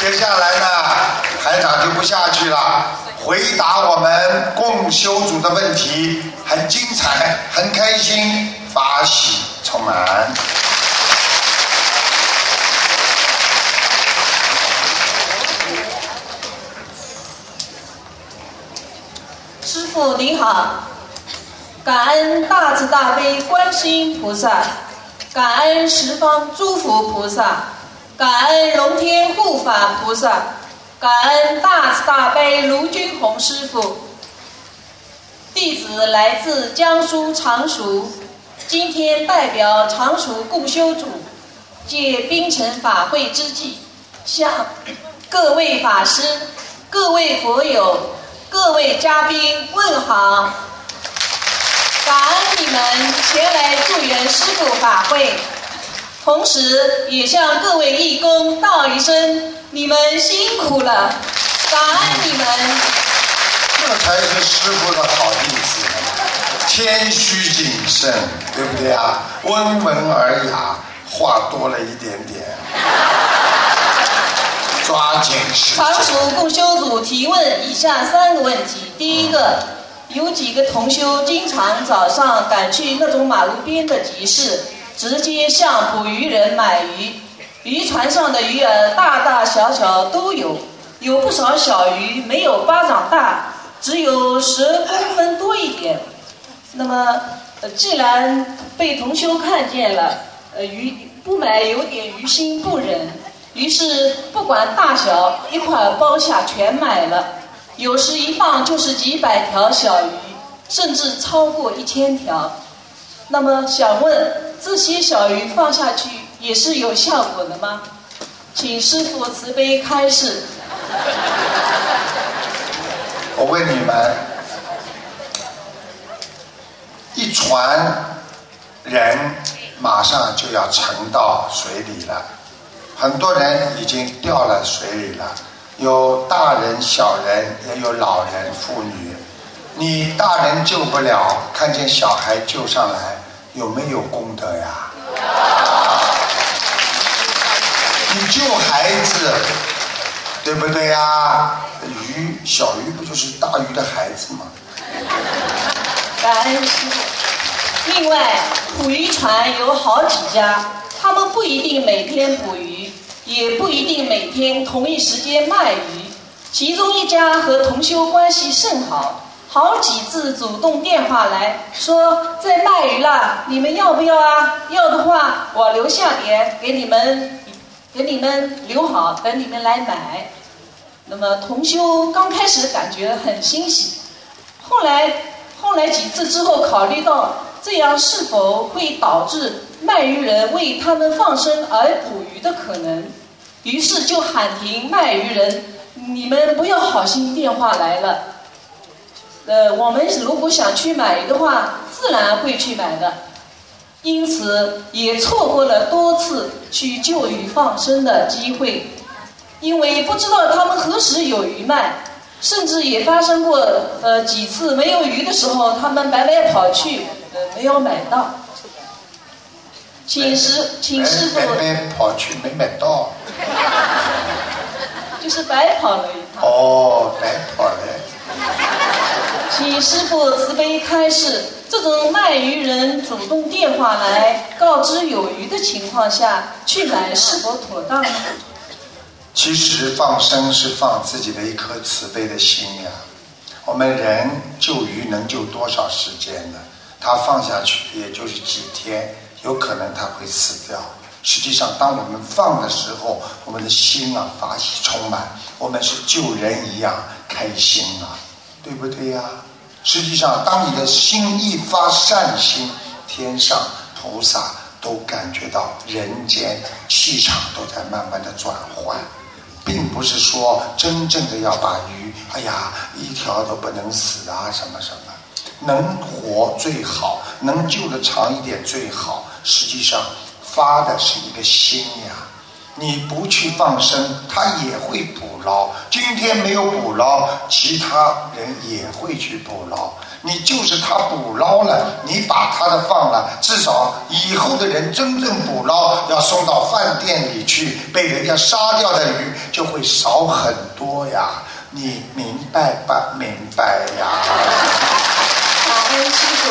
接下来呢，台长就不下去了，回答我们共修组的问题，很精彩，很开心，法喜充满。师傅您好，感恩大慈大悲观世音菩萨，感恩十方诸佛菩萨，感恩龙天护法菩萨，感恩大慈大悲卢军宏师傅。弟子来自江苏常熟，今天代表常熟共修组，借冰城法会之际，向各位法师、各位佛友。各位嘉宾问好，感恩你们前来助缘师傅法会，同时也向各位义工道一声你们辛苦了，感恩你们。这才是师傅的好弟子，谦虚谨慎，对不对啊？温文尔雅，话多了一点点。抓紧时间常熟共修组提问以下三个问题：第一个，有几个同修经常早上赶去那种马路边的集市，直接向捕鱼人买鱼，渔船上的鱼儿大大小小都有，有不少小鱼没有巴掌大，只有十公分多一点。那么，既然被同修看见了，呃，鱼不买有点于心不忍。于是不管大小，一块包下全买了。有时一放就是几百条小鱼，甚至超过一千条。那么想问，这些小鱼放下去也是有效果的吗？请师傅慈悲开示。我问你们，一船人马上就要沉到水里了。很多人已经掉了水里了，有大人、小人，也有老人、妇女。你大人救不了，看见小孩救上来，有没有功德呀？你救孩子，对不对呀？鱼，小鱼不就是大鱼的孩子吗？感恩师傅。另外，捕鱼船有好几家，他们不一定每天捕鱼。也不一定每天同一时间卖鱼，其中一家和同修关系甚好，好几次主动电话来说在卖鱼了，你们要不要啊？要的话我留下点给你们，给你们留好，等你们来买。那么同修刚开始感觉很欣喜，后来后来几次之后考虑到这样是否会导致卖鱼人为他们放生而捕鱼的可能。于是就喊停卖鱼人，你们不要好心电话来了。呃，我们如果想去买的话，自然会去买的。因此也错过了多次去救鱼放生的机会，因为不知道他们何时有鱼卖，甚至也发生过呃几次没有鱼的时候，他们白白跑去，呃没有买到。请师，请师傅。白白跑去没买到。就是白跑了一趟。哦，白跑了。请师傅慈悲开示：这种卖鱼人主动电话来告知有鱼的情况下去买，是否妥当呢？其实放生是放自己的一颗慈悲的心呀。我们人救鱼能救多少时间呢？他放下去也就是几天。有可能他会死掉。实际上，当我们放的时候，我们的心啊，法喜充满，我们是救人一样开心啊，对不对呀？实际上，当你的心一发善心，天上菩萨都感觉到人间气场都在慢慢的转换，并不是说真正的要把鱼，哎呀，一条都不能死啊，什么什么。能活最好，能救得长一点最好。实际上，发的是一个心呀。你不去放生，它也会捕捞。今天没有捕捞，其他人也会去捕捞。你就是他捕捞了，你把他的放了，至少以后的人真正捕捞要送到饭店里去，被人家杀掉的鱼就会少很多呀。你明白不明白呀？感恩师傅。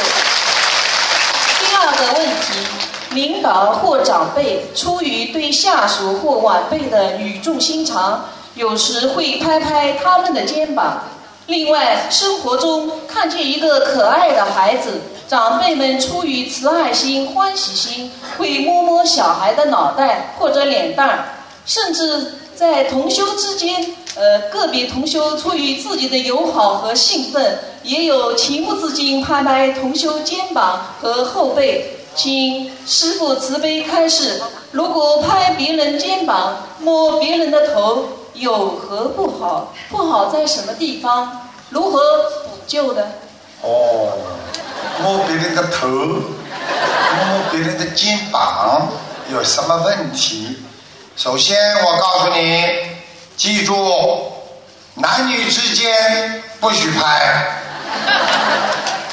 第二个问题。领导或长辈出于对下属或晚辈的语重心长，有时会拍拍他们的肩膀。另外，生活中看见一个可爱的孩子，长辈们出于慈爱心、欢喜心，会摸摸小孩的脑袋或者脸蛋，甚至在同修之间，呃，个别同修出于自己的友好和兴奋，也有情不自禁拍拍同修肩膀和后背。请师傅慈悲开示：如果拍别人肩膀、摸别人的头，有何不好？不好在什么地方？如何补救的？哦，摸别人的头，摸别人的肩膀，有什么问题？首先，我告诉你，记住，男女之间不许拍。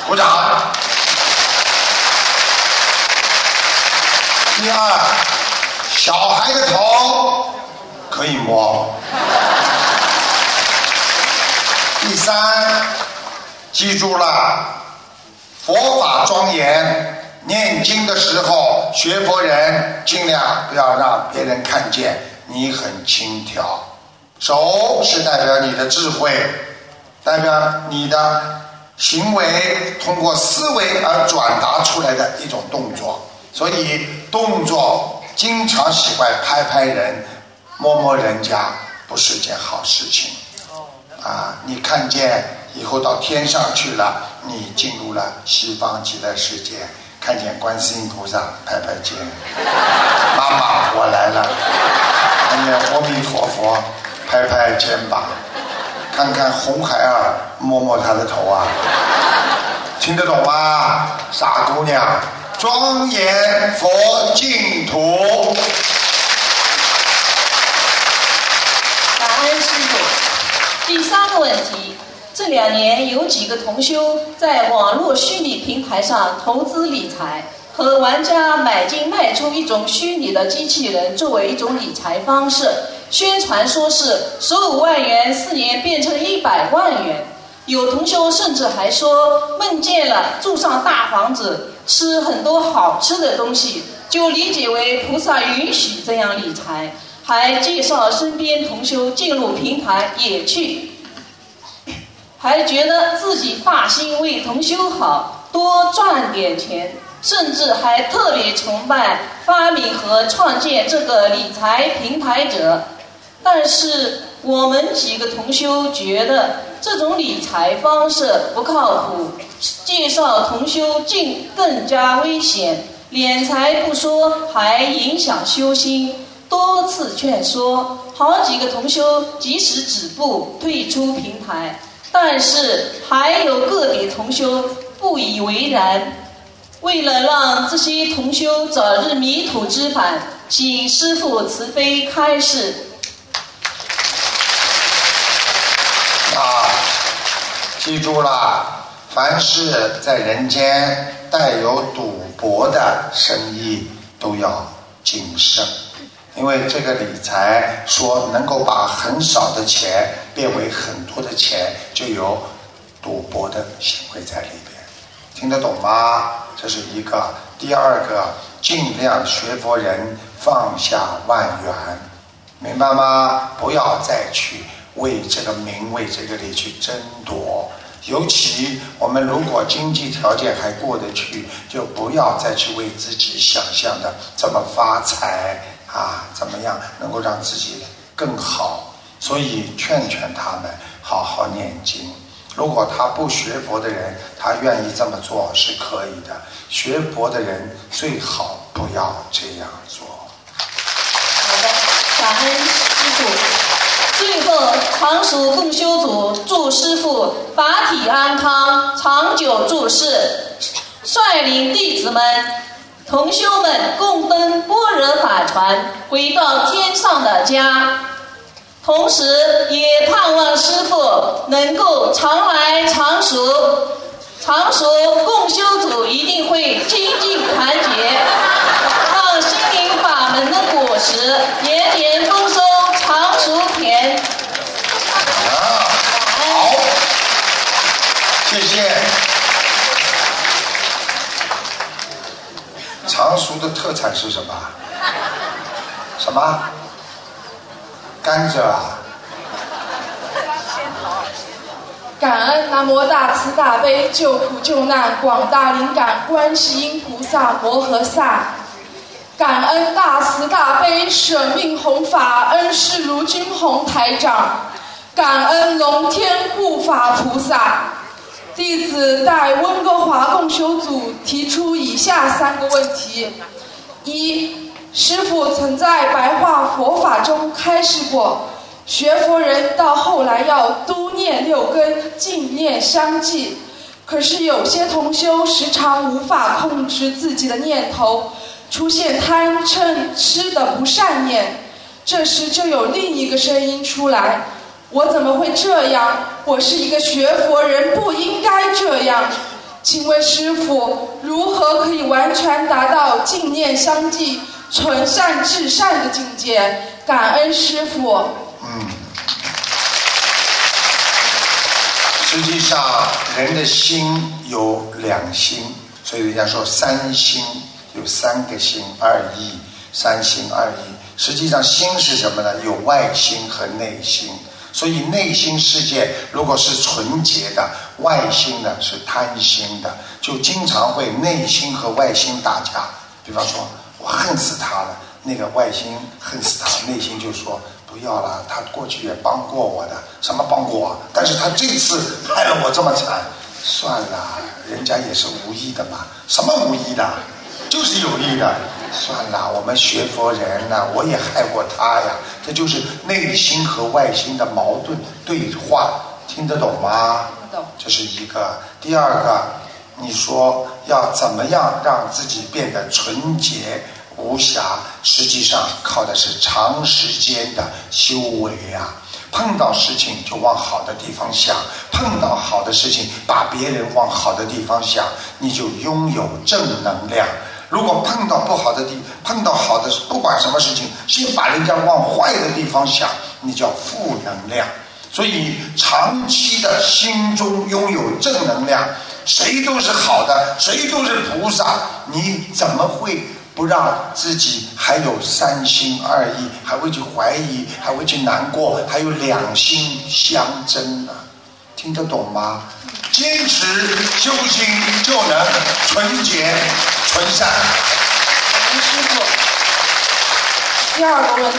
鼓掌。第二，小孩的头可以摸。第三，记住了，佛法庄严，念经的时候，学佛人尽量不要让别人看见你很轻佻。手是代表你的智慧，代表你的行为，通过思维而转达出来的一种动作。所以动作经常喜欢拍拍人、摸摸人家，不是件好事情。啊，你看见以后到天上去了，你进入了西方极乐世界，看见观世音菩萨拍拍肩，妈妈我来了；看见阿弥陀佛拍拍肩膀，看看红孩儿摸摸他的头啊，听得懂吗，傻姑娘？庄严佛净土。感恩师傅。第三个问题，这两年有几个同修在网络虚拟平台上投资理财，和玩家买进卖出一种虚拟的机器人作为一种理财方式，宣传说是十五万元四年变成一百万元。有同修甚至还说梦见了住上大房子。吃很多好吃的东西，就理解为菩萨允许这样理财，还介绍身边同修进入平台也去，还觉得自己发心为同修好，多赚点钱，甚至还特别崇拜发明和创建这个理财平台者。但是我们几个同修觉得这种理财方式不靠谱。介绍同修竟更加危险，敛财不说，还影响修心。多次劝说，好几个同修及时止步退出平台，但是还有个别同修不以为然。为了让这些同修早日迷途知返，请师父慈悲开示。啊，记住了。凡是在人间带有赌博的生意，都要谨慎，因为这个理财说能够把很少的钱变为很多的钱，就有赌博的行为在里边，听得懂吗？这是一个。第二个，尽量学佛人放下万缘，明白吗？不要再去为这个名、为这个利去争夺。尤其我们如果经济条件还过得去，就不要再去为自己想象的怎么发财啊，怎么样能够让自己更好。所以劝劝他们好好念经。如果他不学佛的人，他愿意这么做是可以的。学佛的人最好不要这样做。好的，感恩师傅。最后，常熟共修组祝师傅法体安康、长久住世，率领弟子们、同修们共登般若法船，回到天上的家。同时，也盼望师傅能够常来常熟，常熟共修组一定会精进团结，让心灵法门的果实年年丰收，常熟甜。啊，好，谢谢。常熟的特产是什么？什么？甘蔗啊？感恩南无大慈大悲救苦救难广大灵感观世音菩萨摩诃萨，感恩大慈大悲舍命弘法恩师卢军宏台长，感恩龙天护法菩萨。弟子代温哥华共修组提出以下三个问题：一，师父曾在白话佛法中开示过。学佛人到后来要都念六根，净念相继。可是有些同修时常无法控制自己的念头，出现贪嗔痴的不善念。这时就有另一个声音出来：“我怎么会这样？我是一个学佛人，不应该这样。”请问师傅，如何可以完全达到净念相继、纯善至善的境界？感恩师傅。嗯，实际上人的心有两心，所以人家说三心有三个心，二意，三心二意。实际上心是什么呢？有外心和内心。所以内心世界如果是纯洁的，外心呢是贪心的，就经常会内心和外心打架。比方说，我恨死他了，那个外心恨死他，内心就说。不要了，他过去也帮过我的，什么帮过我？但是他这次害了我这么惨，算了，人家也是无意的嘛，什么无意的，就是有意的，算了，我们学佛人呢，我也害过他呀，这就是内心和外心的矛盾对话，听得懂吗？懂。这是一个，第二个，你说要怎么样让自己变得纯洁？无瑕，实际上靠的是长时间的修为啊！碰到事情就往好的地方想，碰到好的事情把别人往好的地方想，你就拥有正能量。如果碰到不好的地，碰到好的，不管什么事情，先把人家往坏的地方想，你叫负能量。所以长期的心中拥有正能量，谁都是好的，谁都是菩萨，你怎么会？不让自己还有三心二意，还会去怀疑，还会去难过，还有两心相争呢？听得懂吗？坚持修心就能纯洁纯善。师傅，第二个问题，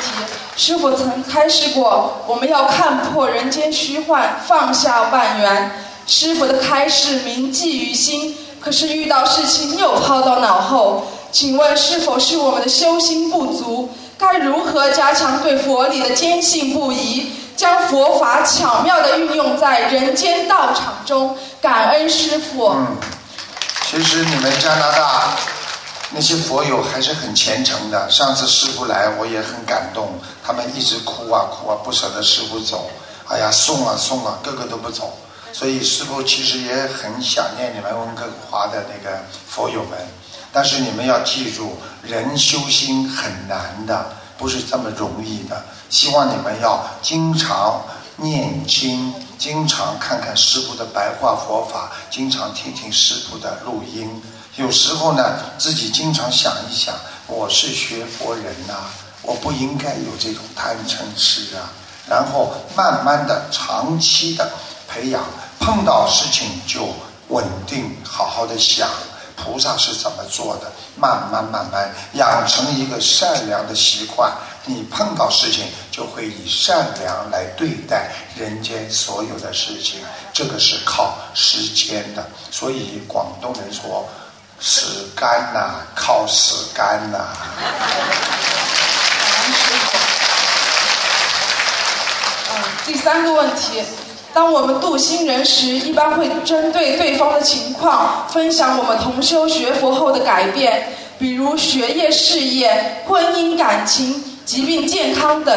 师傅曾开示过，我们要看破人间虚幻，放下万缘。师傅的开示铭记于心，可是遇到事情又抛到脑后。请问是否是我们的修心不足？该如何加强对佛理的坚信不疑，将佛法巧妙地运用在人间道场中？感恩师傅。嗯，其实你们加拿大那些佛友还是很虔诚的。上次师傅来，我也很感动，他们一直哭啊哭啊，不舍得师傅走。哎呀，送啊送啊，个个都不走。所以师傅其实也很想念你们温哥华的那个佛友们。但是你们要记住，人修心很难的，不是这么容易的。希望你们要经常念经，经常看看师傅的白话佛法，经常听听师傅的录音。有时候呢，自己经常想一想，我是学佛人呐，我不应该有这种贪嗔痴啊。然后慢慢的、长期的培养，碰到事情就稳定，好好的想。菩萨是怎么做的？慢慢慢慢养成一个善良的习惯，你碰到事情就会以善良来对待人间所有的事情。这个是靠时间的，所以广东人说“死干呐，靠死干呐”。嗯，第三个问题。当我们度新人时，一般会针对对方的情况，分享我们同修学佛后的改变，比如学业、事业、婚姻、感情、疾病、健康等。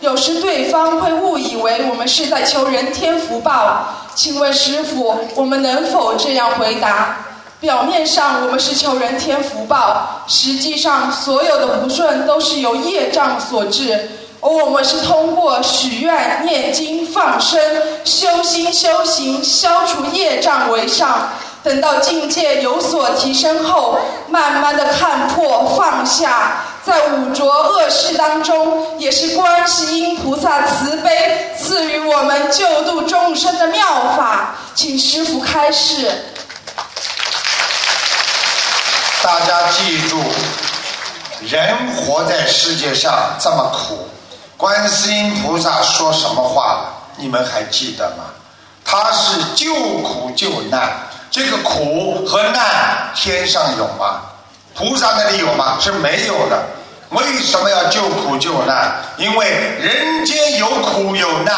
有时对方会误以为我们是在求人天福报。请问师傅，我们能否这样回答？表面上我们是求人天福报，实际上所有的不顺都是由业障所致，而我们是通过许愿、念经、放生、修心修行，消除业障为上。等到境界有所提升后，慢慢的看破放下，在五浊恶世当中，也是观世音菩萨慈悲赐予我们救度众生的妙法，请师傅开示。大家记住，人活在世界上这么苦，观世音菩萨说什么话了？你们还记得吗？他是救苦救难。这个苦和难，天上有吗？菩萨那里有吗？是没有的。为什么要救苦救难？因为人间有苦有难，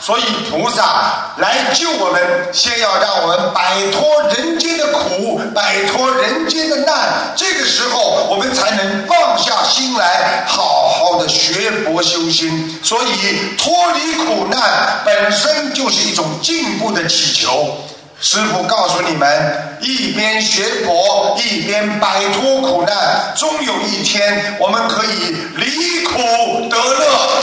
所以菩萨来救我们，先要让我们摆脱人间的苦，摆脱人间的难。这个时候，我们才能放下心来，好好的学佛修心。所以，脱离苦难本身就是一种进步的祈求。师傅告诉你们：一边学佛，一边摆脱苦难，终有一天我们可以离苦得乐。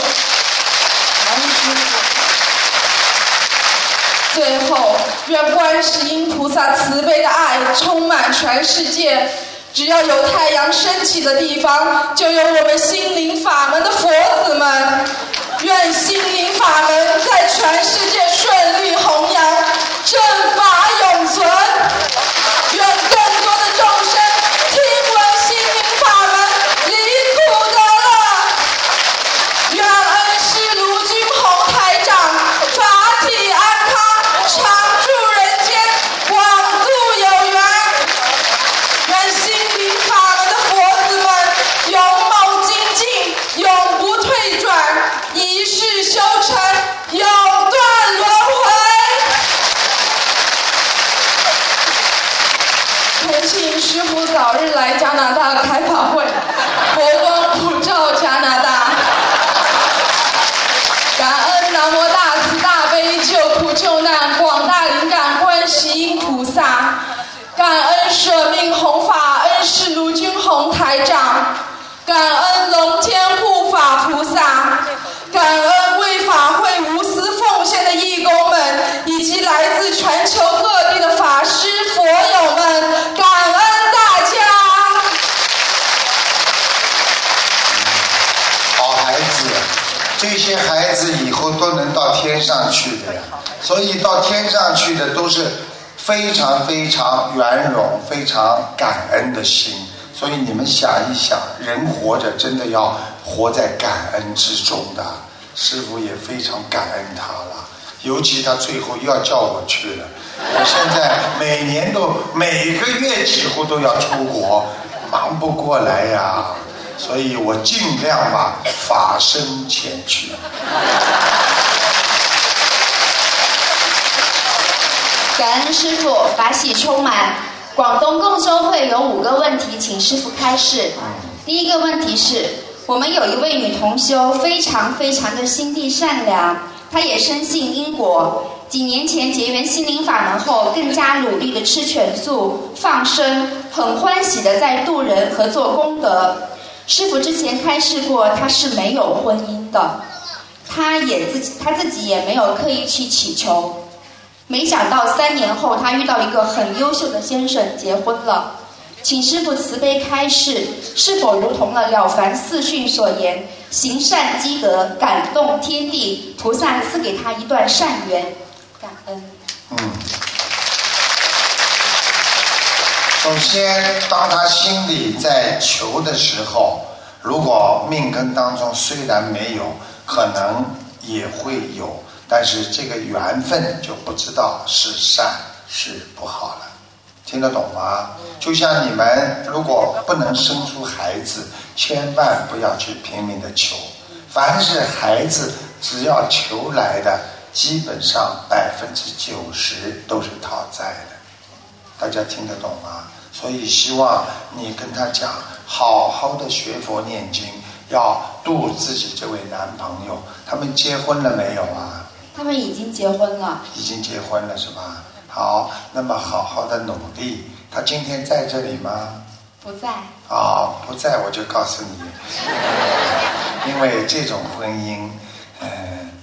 最后，愿观世音菩萨慈悲的爱充满全世界。只要有太阳升起的地方，就有我们心灵法门的佛子们。愿心灵法门在全世界些孩子以后都能到天上去的呀。所以到天上去的都是非常非常圆融、非常感恩的心。所以你们想一想，人活着真的要活在感恩之中的。师傅也非常感恩他了，尤其他最后又要叫我去了。我现在每年都每个月几乎都要出国，忙不过来呀。所以我尽量吧，法身前去。感恩师傅，法喜充满。广东共修会有五个问题，请师傅开示。第一个问题是，我们有一位女同修，非常非常的心地善良，她也深信因果。几年前结缘心灵法门后，更加努力的吃全素、放生，很欢喜的在度人和做功德。师傅之前开示过，他是没有婚姻的，他也自己，他自己也没有刻意去祈求。没想到三年后，他遇到一个很优秀的先生，结婚了。请师傅慈悲开示，是否如同了《了凡四训》所言，行善积德，感动天地，菩萨赐给他一段善缘，感恩。嗯。首先，当他心里在求的时候，如果命根当中虽然没有，可能也会有，但是这个缘分就不知道是善是不好了。听得懂吗？就像你们如果不能生出孩子，千万不要去拼命的求。凡是孩子只要求来的，基本上百分之九十都是讨债的。大家听得懂吗？所以希望你跟他讲，好好的学佛念经，要度自己这位男朋友。他们结婚了没有啊？他们已经结婚了。已经结婚了是吧？好，那么好好的努力。他今天在这里吗？不在。啊，不在我就告诉你，因为这种婚姻，呃，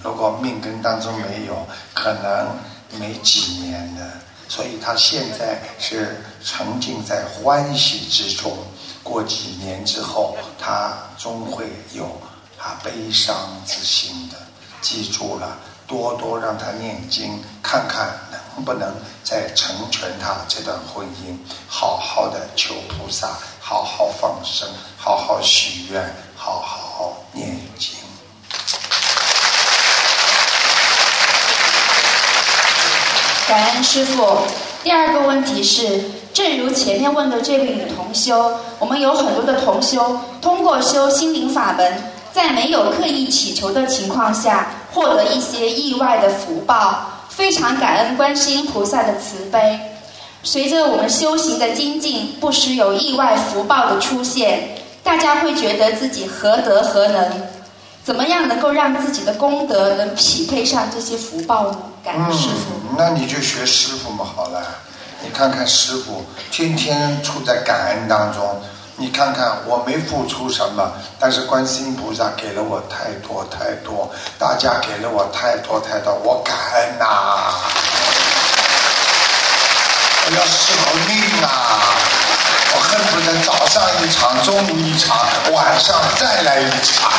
如果命根当中没有，可能没几年的。所以他现在是沉浸在欢喜之中，过几年之后，他终会有啊悲伤之心的。记住了，多多让他念经，看看能不能再成全他这段婚姻。好好的求菩萨，好好放生，好好许愿，好好念经。感恩师傅。第二个问题是，正如前面问的这位女同修，我们有很多的同修通过修心灵法门，在没有刻意祈求的情况下，获得一些意外的福报，非常感恩观世音菩萨的慈悲。随着我们修行的精进，不时有意外福报的出现，大家会觉得自己何德何能？怎么样能够让自己的功德能匹配上这些福报呢？感恩师傅。嗯，那你就学师傅嘛，好了。你看看师傅，天天处在感恩当中。你看看我没付出什么，但是观世音菩萨给了我太多太多，大家给了我太多太多，我感恩呐！我要舍命呐！我恨不得早上一场，中午一场，晚上再来一场。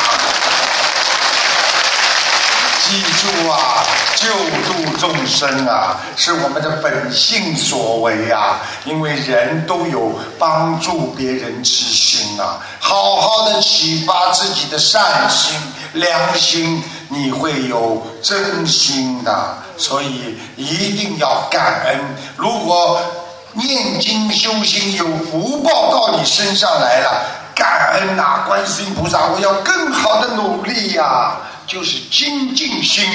记住啊，救度众生啊，是我们的本性所为啊。因为人都有帮助别人之心啊，好好的启发自己的善心、良心，你会有真心的。所以一定要感恩。如果念经修心有福报到你身上来了，感恩呐，观世音菩萨，我要更好的努力呀。就是精进心，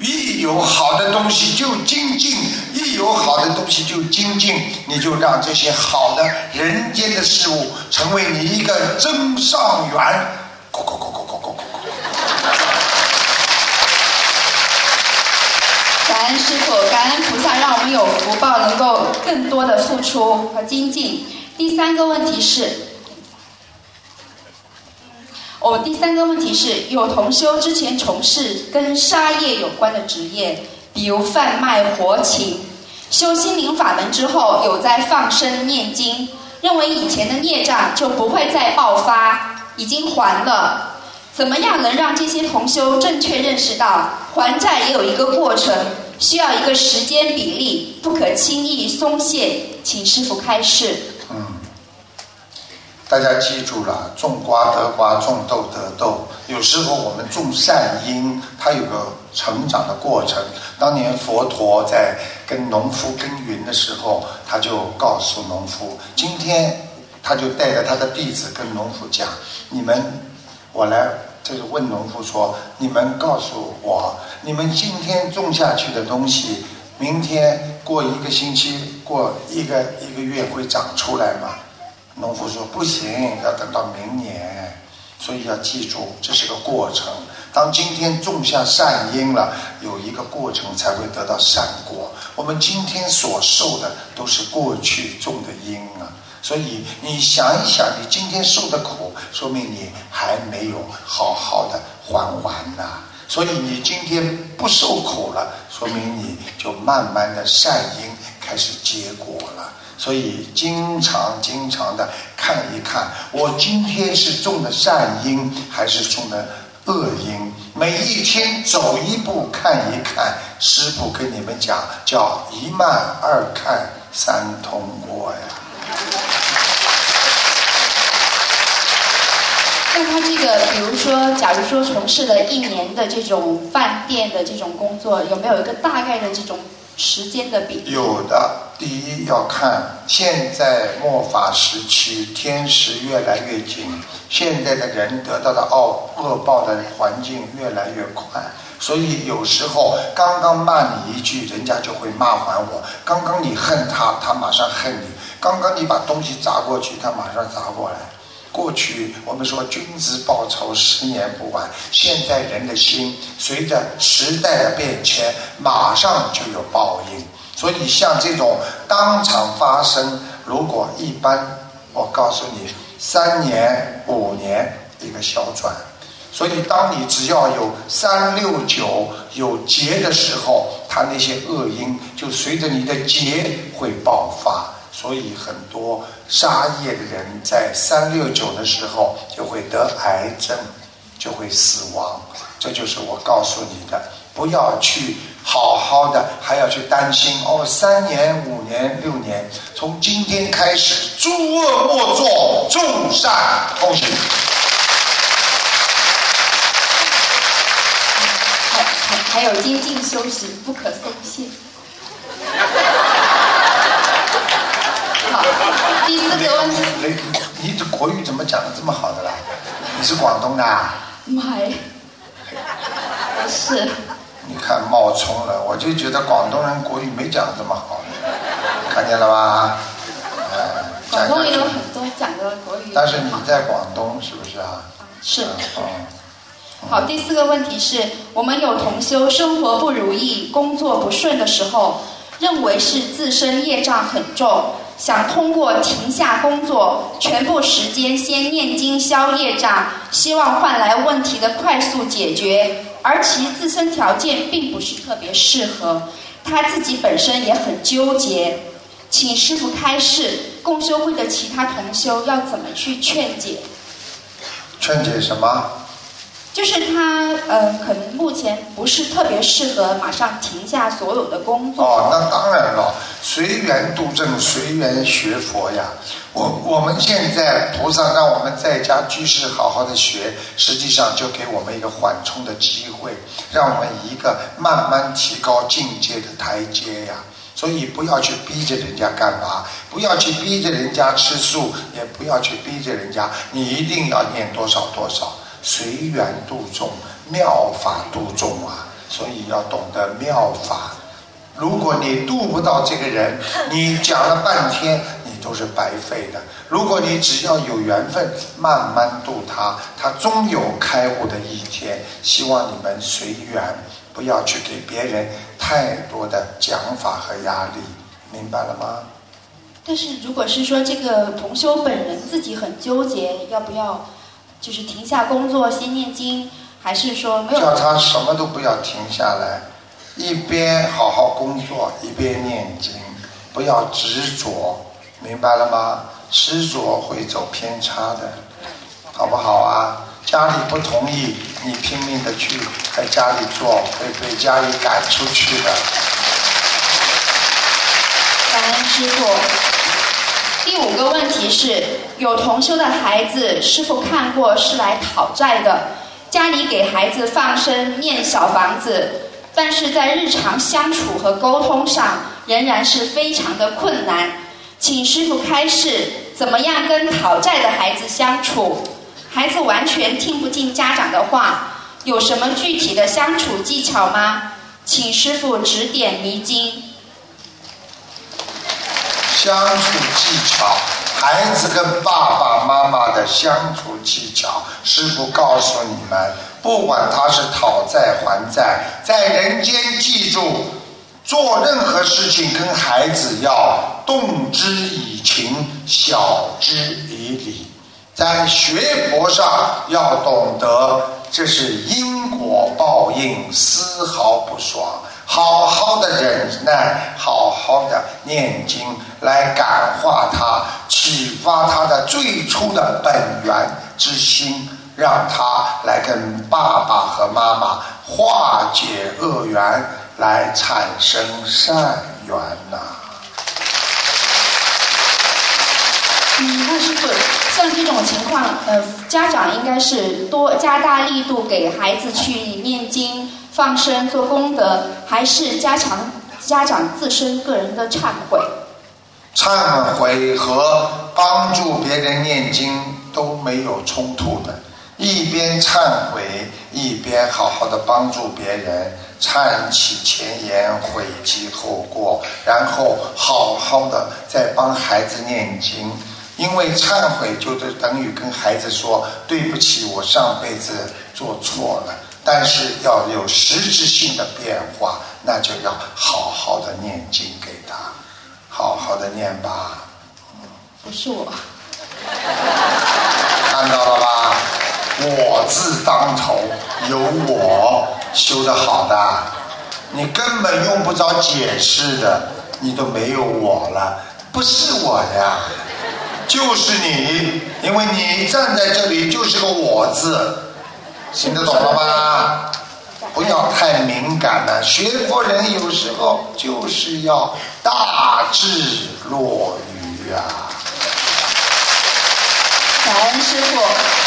一有好的东西就精进，一有好的东西就精进，你就让这些好的人间的事物成为你一个增上缘。咕咕咕咕咕咕咕咕。感恩师傅，感恩菩萨，让我们有福报，能够更多的付出和精进。第三个问题是。哦，第三个问题是有同修之前从事跟杀业有关的职业，比如贩卖活禽。修心灵法门之后，有在放生念经，认为以前的孽障就不会再爆发，已经还了。怎么样能让这些同修正确认识到还债也有一个过程，需要一个时间比例，不可轻易松懈？请师傅开示。大家记住了，种瓜得瓜，种豆得豆。有时候我们种善因，它有个成长的过程。当年佛陀在跟农夫耕耘的时候，他就告诉农夫：今天他就带着他的弟子跟农夫讲：你们，我来就是问农夫说，你们告诉我，你们今天种下去的东西，明天过一个星期，过一个一个月会长出来吗？农夫说：“不行，要等到明年，所以要记住，这是个过程。当今天种下善因了，有一个过程才会得到善果。我们今天所受的都是过去种的因啊。所以你想一想，你今天受的苦，说明你还没有好好的还完呐。所以你今天不受苦了，说明你就慢慢的善因开始结果了。”所以，经常、经常的看一看，我今天是种的善因，还是种的恶因？每一天走一步看一看，师傅跟你们讲，叫一慢二看三通过呀。那他这个，比如说，假如说从事了一年的这种饭店的这种工作，有没有一个大概的这种？时间的比有的，第一要看现在末法时期，天时越来越紧，现在的人得到的恶恶报的环境越来越快，所以有时候刚刚骂你一句，人家就会骂还我；刚刚你恨他，他马上恨你；刚刚你把东西砸过去，他马上砸过来。过去我们说君子报仇，十年不晚。现在人的心随着时代的变迁，马上就有报应。所以像这种当场发生，如果一般，我告诉你，三年五年一个小转。所以当你只要有三六九有劫的时候，他那些恶因就随着你的劫会爆发。所以很多杀业的人在三六九的时候就会得癌症，就会死亡。这就是我告诉你的，不要去好好的，还要去担心哦。三年、五年、六年，从今天开始，诸恶莫作，众善奉行。还还还有精进修行，不可松懈。好，第四个问题。你你这国语怎么讲的这么好的啦？你是广东的？啊？不，是。你看冒充了，我就觉得广东人国语没讲这么好，看见了吧？哎，广东也有很多讲的国语。但是你在广东是不是啊？是。哦。好，第四个问题是我们有同修生活不如意、工作不顺的时候，认为是自身业障很重。想通过停下工作，全部时间先念经消业障，希望换来问题的快速解决，而其自身条件并不是特别适合，他自己本身也很纠结，请师傅开示，共修会的其他同修要怎么去劝解？劝解什么？就是他，呃，可能目前不是特别适合马上停下所有的工作。哦，那当然了，随缘度正，随缘学佛呀。我我们现在菩萨让我们在家居士好好的学，实际上就给我们一个缓冲的机会，让我们一个慢慢提高境界的台阶呀。所以不要去逼着人家干嘛，不要去逼着人家吃素，也不要去逼着人家，你一定要念多少多少。随缘度众，妙法度众啊！所以要懂得妙法。如果你度不到这个人，你讲了半天，都是白费的。如果你只要有缘分，慢慢度他，他终有开悟的一天。希望你们随缘，不要去给别人太多的讲法和压力，明白了吗？但是如果是说这个同修本人自己很纠结，要不要？就是停下工作先念经，还是说没有？叫他什么都不要停下来，一边好好工作一边念经，不要执着，明白了吗？执着会走偏差的，好不好啊？家里不同意，你拼命的去在家里做，会被家里赶出去的。感恩师傅。第五个问题是，有同修的孩子，师傅看过是来讨债的，家里给孩子放生念小房子，但是在日常相处和沟通上仍然是非常的困难，请师傅开示，怎么样跟讨债的孩子相处？孩子完全听不进家长的话，有什么具体的相处技巧吗？请师傅指点迷津。相处技巧，孩子跟爸爸妈妈的相处技巧，师傅告诉你们，不管他是讨债还债，在人间记住，做任何事情跟孩子要动之以情，晓之以理，在学佛上要懂得，这是因果报应，丝毫不爽。好好的忍耐，好好的念经，来感化他，启发他的最初的本源之心，让他来跟爸爸和妈妈化解恶缘，来产生善缘呐。嗯，那师傅，像这种情况，呃，家长应该是多加大力度给孩子去念经。放生做功德，还是加强家长自身个人的忏悔？忏悔和帮助别人念经都没有冲突的，一边忏悔，一边好好的帮助别人，忏起前言，悔及后过，然后好好的再帮孩子念经。因为忏悔就是等于跟孩子说对不起，我上辈子做错了。但是要有实质性的变化，那就要好好的念经给他，好好的念吧。不是我，看到了吧？我字当头，有我修的好的，你根本用不着解释的，你都没有我了，不是我呀，就是你，因为你站在这里就是个我字。听得懂了吧？不要太敏感了。学佛人有时候就是要大智若愚啊。感恩师父，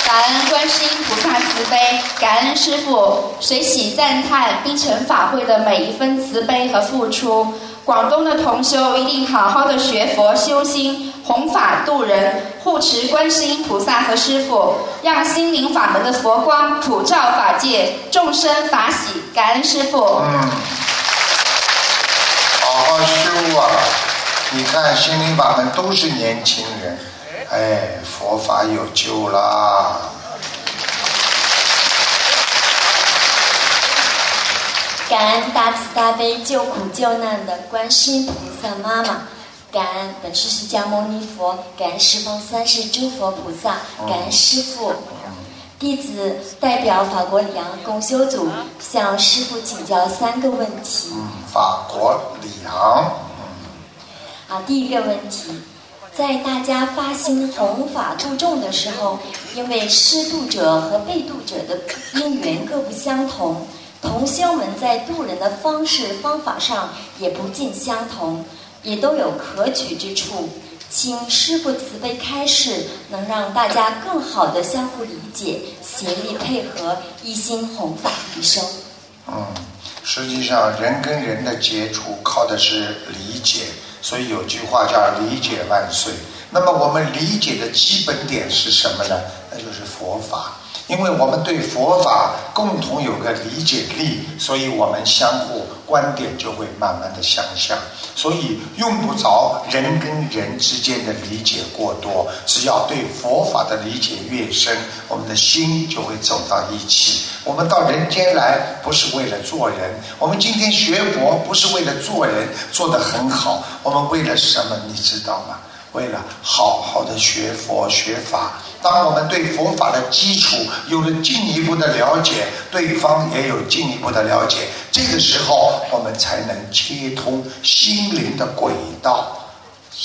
感恩观世音菩萨慈悲，感恩师父随喜赞叹冰城法会的每一分慈悲和付出。广东的同修一定好好的学佛修心。弘法度人，护持观世音菩萨和师父，让心灵法门的佛光普照法界，众生法喜。感恩师父。嗯，好好修啊！你看心灵法门都是年轻人，哎，佛法有救啦！感恩大慈大悲救苦救难的观世音菩萨妈妈。感恩本师释迦牟尼佛，感恩十方三世诸佛菩萨，感恩师父。弟子代表法国里昂共修组向师父请教三个问题。法国里昂。啊，第一个问题，在大家发心弘法度众的时候，因为施度者和被度者的因缘各不相同，同修们在度人的方式方法上也不尽相同。也都有可取之处，请师父慈悲开示，能让大家更好的相互理解、协力配合，一心弘法利生。嗯，实际上人跟人的接触靠的是理解，所以有句话叫“理解万岁”。那么我们理解的基本点是什么呢？那就是佛法。因为我们对佛法共同有个理解力，所以我们相互观点就会慢慢的相像，所以用不着人跟人之间的理解过多，只要对佛法的理解越深，我们的心就会走到一起。我们到人间来不是为了做人，我们今天学佛不是为了做人做得很好，我们为了什么？你知道吗？为了好好的学佛学法。当我们对佛法的基础有了进一步的了解，对方也有进一步的了解，这个时候我们才能接通心灵的轨道，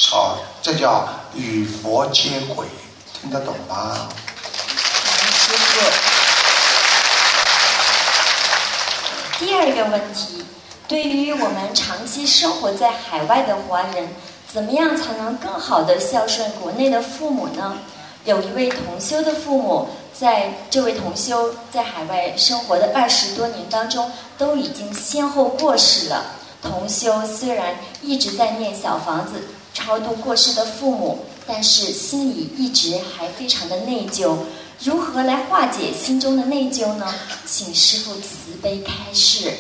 好，这叫与佛接轨，听得懂吗？第二个问题，对于我们长期生活在海外的华人，怎么样才能更好的孝顺国内的父母呢？有一位同修的父母，在这位同修在海外生活的二十多年当中，都已经先后过世了。同修虽然一直在念小房子超度过世的父母，但是心里一直还非常的内疚。如何来化解心中的内疚呢？请师父慈悲开示。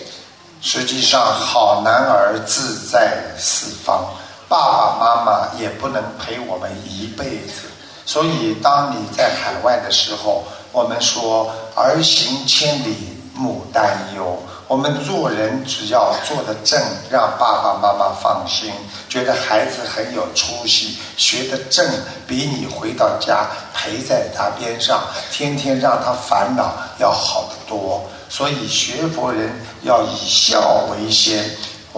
实际上，好男儿志在四方，爸爸妈妈也不能陪我们一辈子。所以，当你在海外的时候，我们说“儿行千里母担忧”。我们做人只要做得正，让爸爸妈妈放心，觉得孩子很有出息，学得正，比你回到家陪在他边上，天天让他烦恼要好得多。所以，学佛人要以孝为先。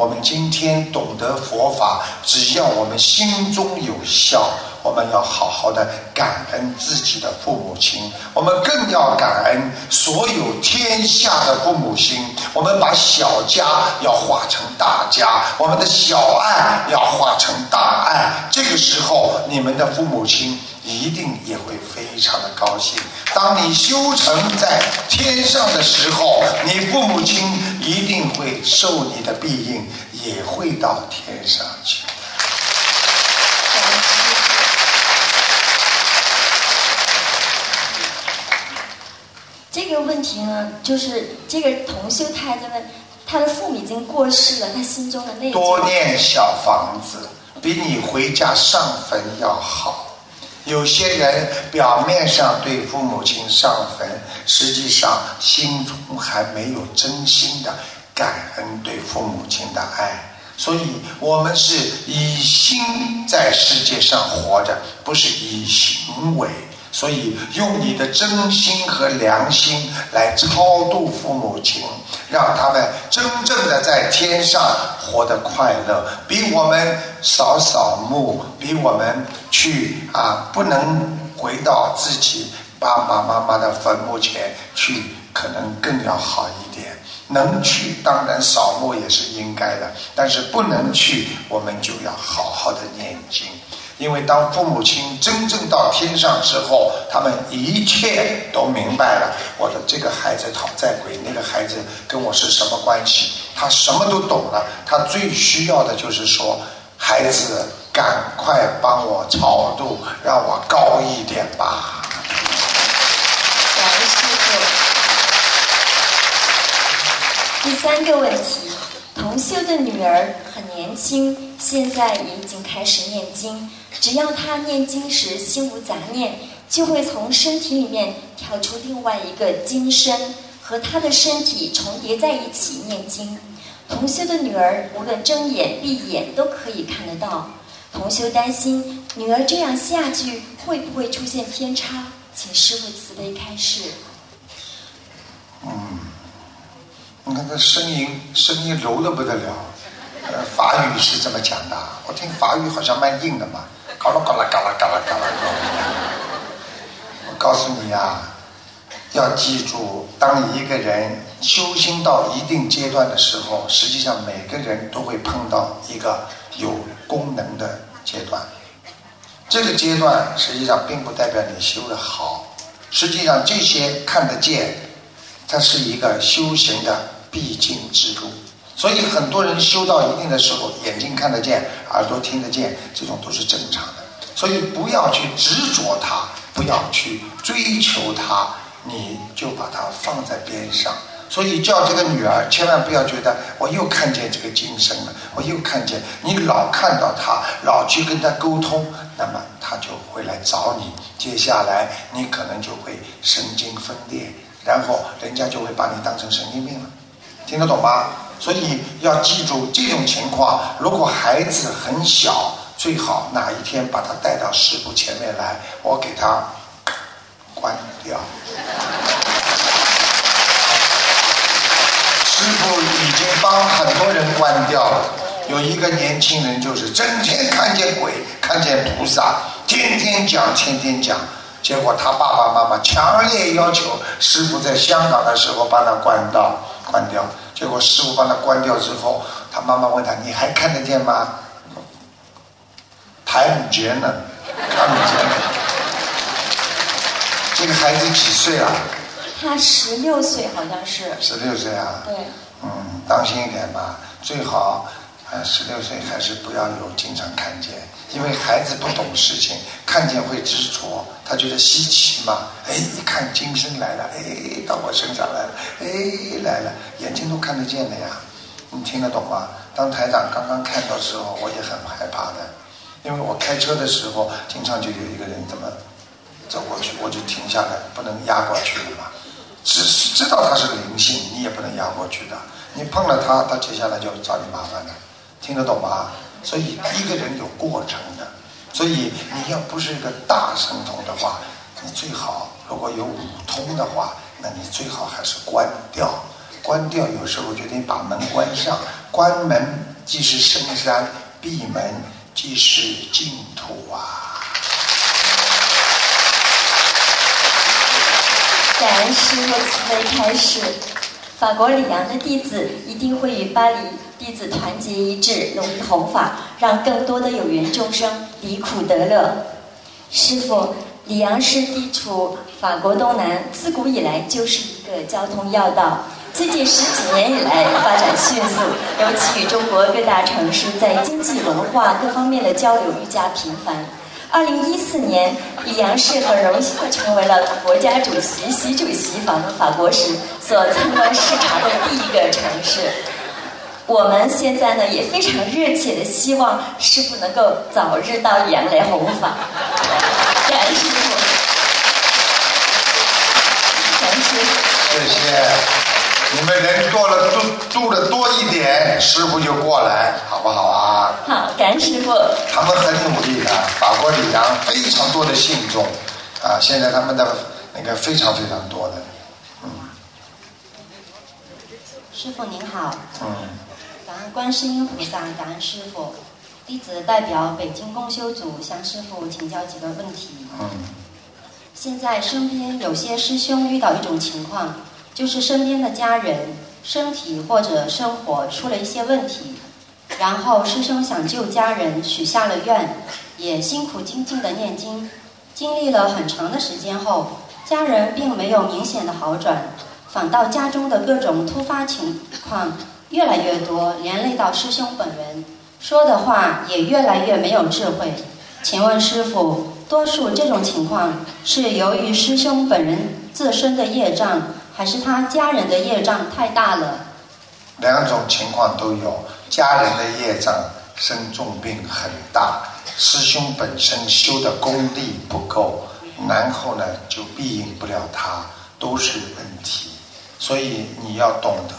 我们今天懂得佛法，只要我们心中有孝。我们要好好的感恩自己的父母亲，我们更要感恩所有天下的父母亲。我们把小家要化成大家，我们的小爱要化成大爱。这个时候，你们的父母亲一定也会非常的高兴。当你修成在天上的时候，你父母亲一定会受你的庇应，也会到天上去。这个问题呢，就是这个同修他在问，他的父母已经过世了，他心中的内多念小房子，比你回家上坟要好。有些人表面上对父母亲上坟，实际上心中还没有真心的感恩对父母亲的爱。所以，我们是以心在世界上活着，不是以行为。所以，用你的真心和良心来超度父母亲，让他们真正的在天上活得快乐，比我们扫扫墓，比我们去啊不能回到自己爸爸妈妈的坟墓前去，可能更要好一点。能去，当然扫墓也是应该的，但是不能去，我们就要好好的念经。因为当父母亲真正到天上之后，他们一切都明白了。我的这个孩子讨债鬼，那个孩子跟我是什么关系？他什么都懂了。他最需要的就是说，孩子，赶快帮我超度，让我高一点吧。第三个问题，同修的女儿很年轻，现在已经开始念经。只要他念经时心无杂念，就会从身体里面跳出另外一个金身，和他的身体重叠在一起念经。同修的女儿无论睁眼闭眼都可以看得到。同修担心女儿这样下去会不会出现偏差，请师傅慈悲开示。嗯。你看他声音，声音柔的不得了。呃，法语是这么讲的，我听法语好像蛮硬的嘛，嘎啦嘎啦嘎啦嘎啦嘎啦。我告诉你呀，要记住，当一个人修心到一定阶段的时候，实际上每个人都会碰到一个有功能的阶段。这个阶段实际上并不代表你修的好，实际上这些看得见，它是一个修行的。必经之路，所以很多人修到一定的时候，眼睛看得见，耳朵听得见，这种都是正常的。所以不要去执着它，不要去追求它，你就把它放在边上。所以叫这个女儿，千万不要觉得我又看见这个今生了，我又看见你老看到他，老去跟他沟通，那么他就会来找你。接下来你可能就会神经分裂，然后人家就会把你当成神经病了。听得懂吗？所以要记住这种情况。如果孩子很小，最好哪一天把他带到师傅前面来，我给他 关掉。师傅已经帮很多人关掉了。有一个年轻人就是整天看见鬼，看见菩萨，天天讲，天天讲。结果他爸爸妈妈强烈要求师傅在香港的时候把他关到关掉。结果师傅帮他关掉之后，他妈妈问他：“你还看得见吗？”抬不觉呢，看不见。这个孩子几岁啊？他十六岁，好像是。十六岁啊？对。嗯，当心一点吧，最好。啊，十六岁还是不要有经常看见，因为孩子不懂事情，看见会执着，他觉得稀奇嘛。哎，一看今生来了，哎，到我身上来了，哎，来了，眼睛都看得见的呀。你听得懂吗？当台长刚刚看到时候，我也很害怕的，因为我开车的时候，经常就有一个人怎么走过去，我就停下来，不能压过去了嘛。只是知道他是灵性，你也不能压过去的。你碰了他，他接下来就找你麻烦了。听得懂吗？所以一个人有过程的，所以你要不是一个大神通的话，你最好如果有五通的话，那你最好还是关掉。关掉有时候决定把门关上，关门即是深山，闭门即是净土啊。感恩师父慈悲开示，法国里昂的弟子一定会与巴黎。弟子团结一致，努力弘法，让更多的有缘众生离苦得乐。师傅，里昂市地处法国东南，自古以来就是一个交通要道。最近十几年以来发展迅速，尤其与中国各大城市在经济、文化各方面的交流愈加频繁。二零一四年，里昂市很荣幸的成为了国家主席习主席访问法国时所参观视察的第一个城市。我们现在呢也非常热切的希望师傅能够早日到李阳来弘法。感谢师傅，感谢。谢谢。你们人多了，住住的多一点，师傅就过来，好不好啊？好，感恩师傅。他们很努力的，法国里昂非常多的信众，啊，现在他们的那个非常非常多的，嗯师傅您好，嗯，感恩观世音菩萨，感恩师傅。弟子代表北京共修组向师傅请教几个问题。嗯，现在身边有些师兄遇到一种情况，就是身边的家人身体或者生活出了一些问题，然后师兄想救家人，许下了愿，也辛苦精进的念经，经历了很长的时间后，家人并没有明显的好转，反倒家中的各种突发情况越来越多，连累到师兄本人，说的话也越来越没有智慧。请问师傅，多数这种情况是由于师兄本人自身的业障，还是他家人的业障太大了？两种情况都有，家人的业障生重病很大，师兄本身修的功力不够，然后呢就庇应不了他，都是问题。所以你要懂得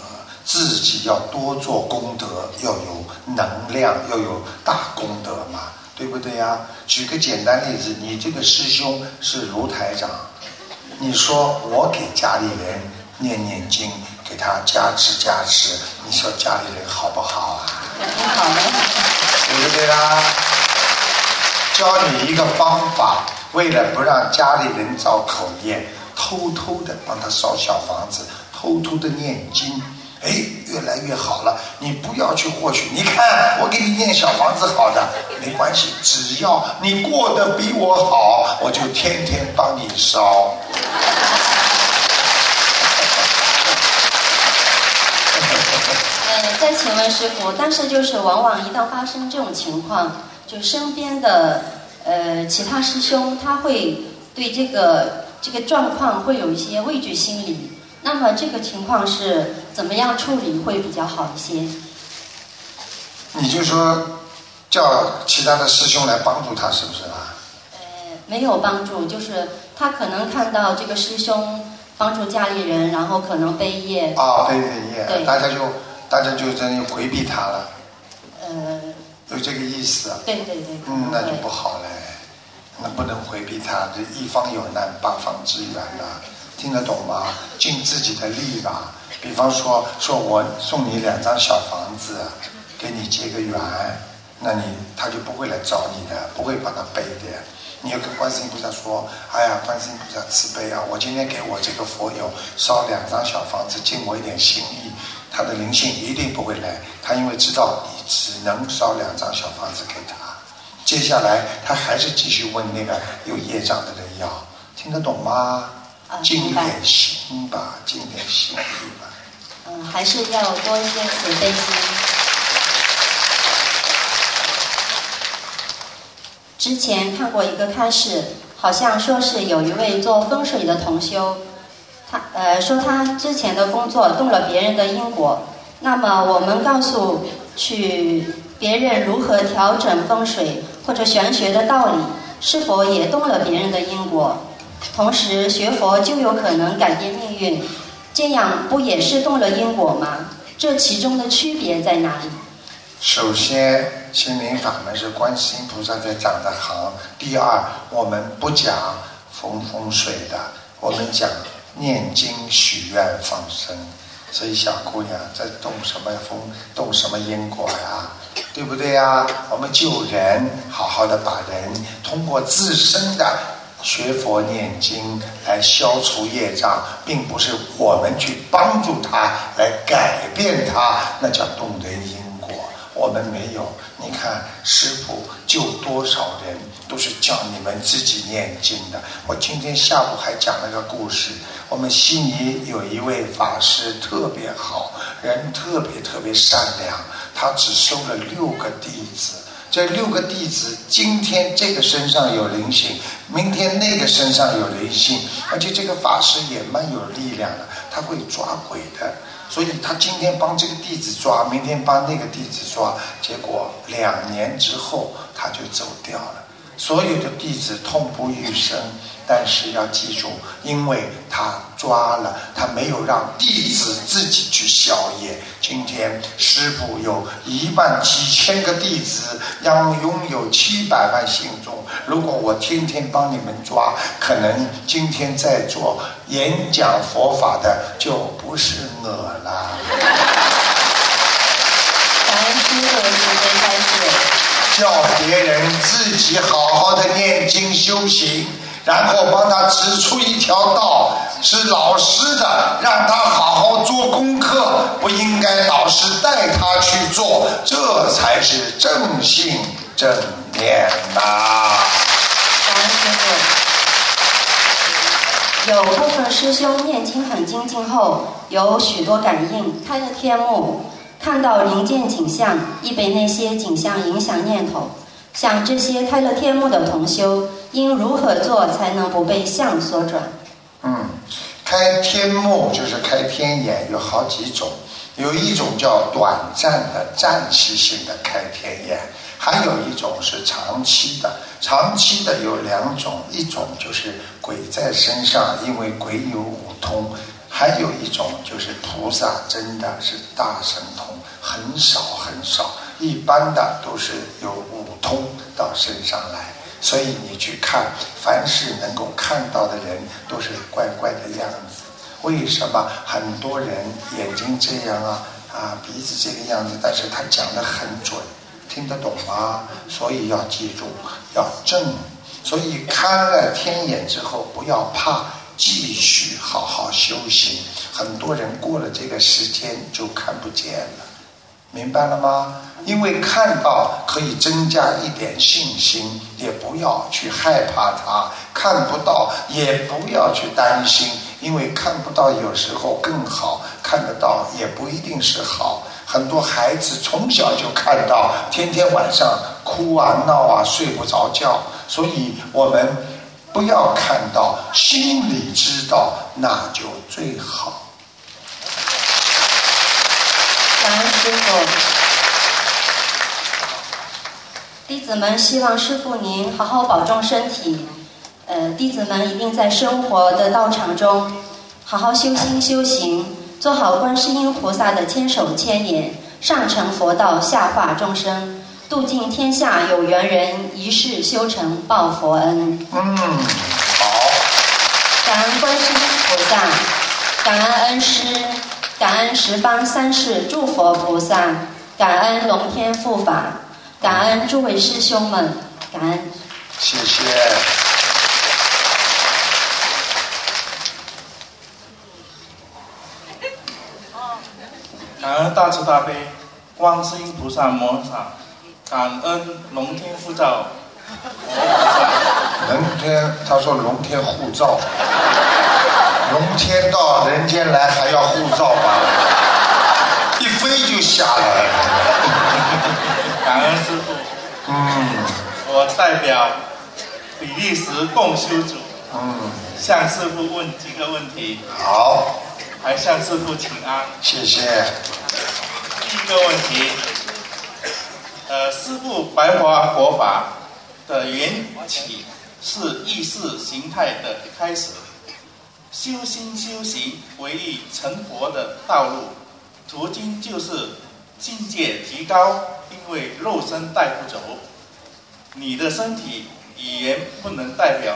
自己要多做功德，要有能量，要有大功德嘛，对不对呀？举个简单例子，你这个师兄是卢台长，你说我给家里人念念经，给他加持加持，你说家里人好不好啊？好啊。对不对啦？教你一个方法，为了不让家里人造口业，偷偷的帮他烧小房子，偷偷的念经，哎，越来越好了。你不要去获取，你看我给你念小房子好的，没关系，只要你过得比我好，我就天天帮你烧。呃，再请问师傅，但是就是往往一旦发生这种情况，就身边的呃其他师兄他会对这个这个状况会有一些畏惧心理。那么这个情况是怎么样处理会比较好一些？你就说叫其他的师兄来帮助他，是不是啊？呃，没有帮助，就是他可能看到这个师兄帮助家里人，然后可能背业，啊，背背业，对大家就大家就真回避他了，呃，有这个意思啊。对对对，嗯，那就不好嘞，那不能回避他，这一方有难八方支援呐、听得懂吗？尽自己的力吧。比方说，说我送你两张小房子，给你结个缘，那你他就不会来找你的，不会把他背的。你要跟观世音菩萨说：“哎呀，观世音菩萨慈悲啊！我今天给我这个佛友烧两张小房子，尽我一点心意。”他的灵性一定不会来，他因为知道你只能烧两张小房子给他。接下来他还是继续问那个有业障的人要，听得懂吗？啊明白尽点心吧，尽点心意吧。嗯，还是要多一些慈悲心。之前看过一个开示，好像说是有一位做风水的同修，他呃说他之前的工作动了别人的因果，那么我们告诉去别人如何调整风水或者玄学的道理，是否也动了别人的因果？同时学佛就有可能改变命运，这样不也是动了因果吗？这其中的区别在哪里？首先，心灵法门是观世音菩萨在讲的行。第二，我们不讲风风水的，我们讲念经、许愿、放生。所以，小姑娘在动什么风，动什么因果呀？对不对呀？我们救人，好好的把人通过自身的学佛念经来消除业障，并不是我们去帮助他来改变他，那叫动人因果。我们没有，你看师傅救多少人，都是叫你们自己念经的。我今天下午还讲了个故事，我们悉尼有一位法师特别好，人特别特别善良，他只收了六个弟子。这六个弟子，今天这个身上有灵性，明天那个身上有灵性，而且这个法师也蛮有力量的，他会抓鬼的。所以他今天帮这个弟子抓，明天帮那个弟子抓，结果两年之后他就走掉了。所有的弟子痛不欲生。但是要记住，因为他抓了，他没有让弟子自己去消业。今天师傅有一万几千个弟子，要拥有七百万信众。如果我天天帮你们抓，可能今天在做演讲佛法的就不是我了。感恩师傅时间开始。叫别人自己好好的念经修行。然后帮他指出一条道，是老师的，让他好好做功课，不应该老师带他去做，这才是正信正念呐。感恩师傅。有部分师兄念经很精进后，有许多感应，开了天目，看到灵界景象，亦被那些景象影响念头。像这些开了天目的同修。应如何做才能不被相所转？嗯，开天目就是开天眼，有好几种，有一种叫短暂的、暂时性的开天眼，还有一种是长期的。长期的有两种，一种就是鬼在身上，因为鬼有五通；还有一种就是菩萨真的是大神通，很少很少，一般的都是有五通到身上来。所以你去看，凡是能够看到的人，都是怪怪的样子。为什么很多人眼睛这样啊啊，鼻子这个样子？但是他讲的很准，听得懂吗？所以要记住，要正。所以看了天眼之后，不要怕，继续好好修行。很多人过了这个时间就看不见了。明白了吗？因为看到可以增加一点信心，也不要去害怕它；看不到也不要去担心，因为看不到有时候更好，看得到也不一定是好。很多孩子从小就看到，天天晚上哭啊闹啊睡不着觉，所以我们不要看到，心里知道那就最好。感恩师傅，弟子们希望师傅您好好保重身体。呃，弟子们一定在生活的道场中好好修心修行，做好观世音菩萨的千手千眼，上成佛道，下化众生，度尽天下有缘人，一世修成报佛恩。嗯，好。感恩观世音菩萨，感恩恩师。感恩十方三世诸佛菩萨，感恩龙天护法，感恩诸位师兄们，感恩。谢谢。感恩大慈大悲观世音菩萨摩诃萨，感恩龙天护照。龙天，他说龙天护照。龙天到人间来还要护照吗？嗯。我代表比利时共修组。嗯。向师傅问几个问题。好。还向师傅请安。谢谢。第一个问题，呃，师傅白话佛法的缘起是意识形态的开始。修心修行为以成佛的道路，途径就是境界提高，因为肉身带不走，你的身体语言不能代表，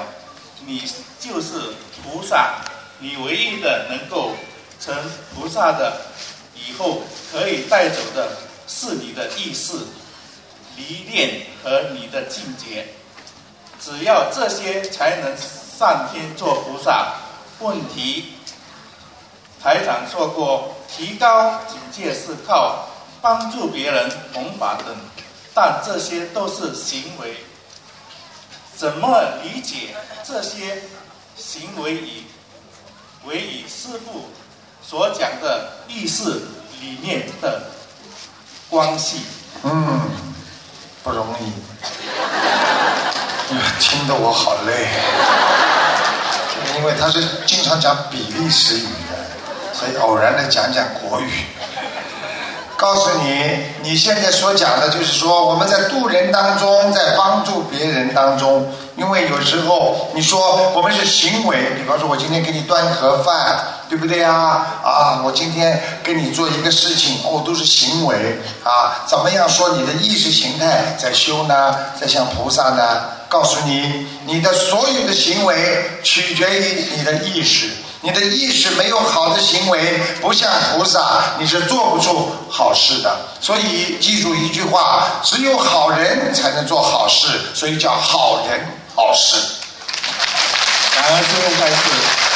你就是菩萨，你唯一的能够成菩萨的，以后可以带走的是你的意识、离念和你的境界，只要这些才能上天做菩萨。问题，台长说过，提高警戒是靠帮助别人、弘法等，但这些都是行为。怎么理解这些行为与为与师父所讲的意识理念的关系？嗯，不容易，听得我好累。因为他是经常讲比利时语的，所以偶然的讲讲国语。告诉你，你现在所讲的就是说，我们在渡人当中，在帮助别人当中，因为有时候你说我们是行为，比方说我今天给你端盒饭，对不对啊？啊，我今天给你做一个事情，哦，都是行为啊。怎么样说你的意识形态在修呢？在向菩萨呢？告诉你，你的所有的行为取决于你的意识。你的意识没有好的行为，不像菩萨，你是做不出好事的。所以记住一句话：只有好人才能做好事，所以叫好人好事。感恩师父开示。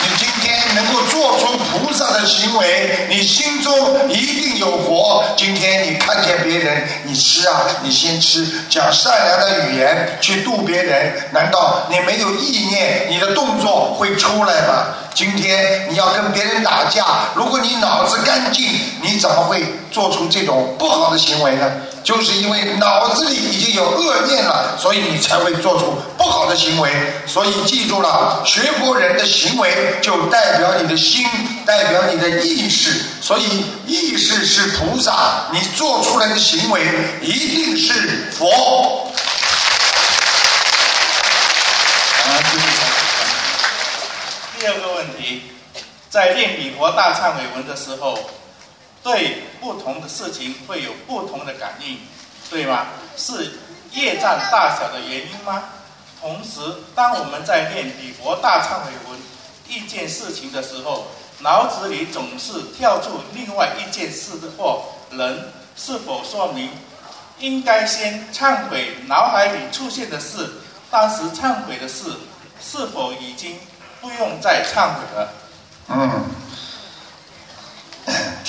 你今天能够做出菩萨的行为，你心中一定有佛。今天你看见别人，你吃啊，你先吃，讲善良的语言去度别人，难道你没有意念，你的动作会出来吗？今天你要跟别人打架，如果你脑子干净，你怎么会做出这种不好的行为呢？就是因为脑子里已经有恶念了，所以你才会做出不好的行为。所以记住了，学佛人的行为就代表你的心，代表你的意识。所以意识是菩萨，你做出来的行为一定是佛。第二个问题，在念礼佛大忏悔文的时候，对不同的事情会有不同的感应，对吗？是业障大小的原因吗？同时，当我们在念礼佛大忏悔文一件事情的时候，脑子里总是跳出另外一件事或人，是否说明应该先忏悔脑海里出现的事？当时忏悔的事是否已经不用再忏悔了？嗯，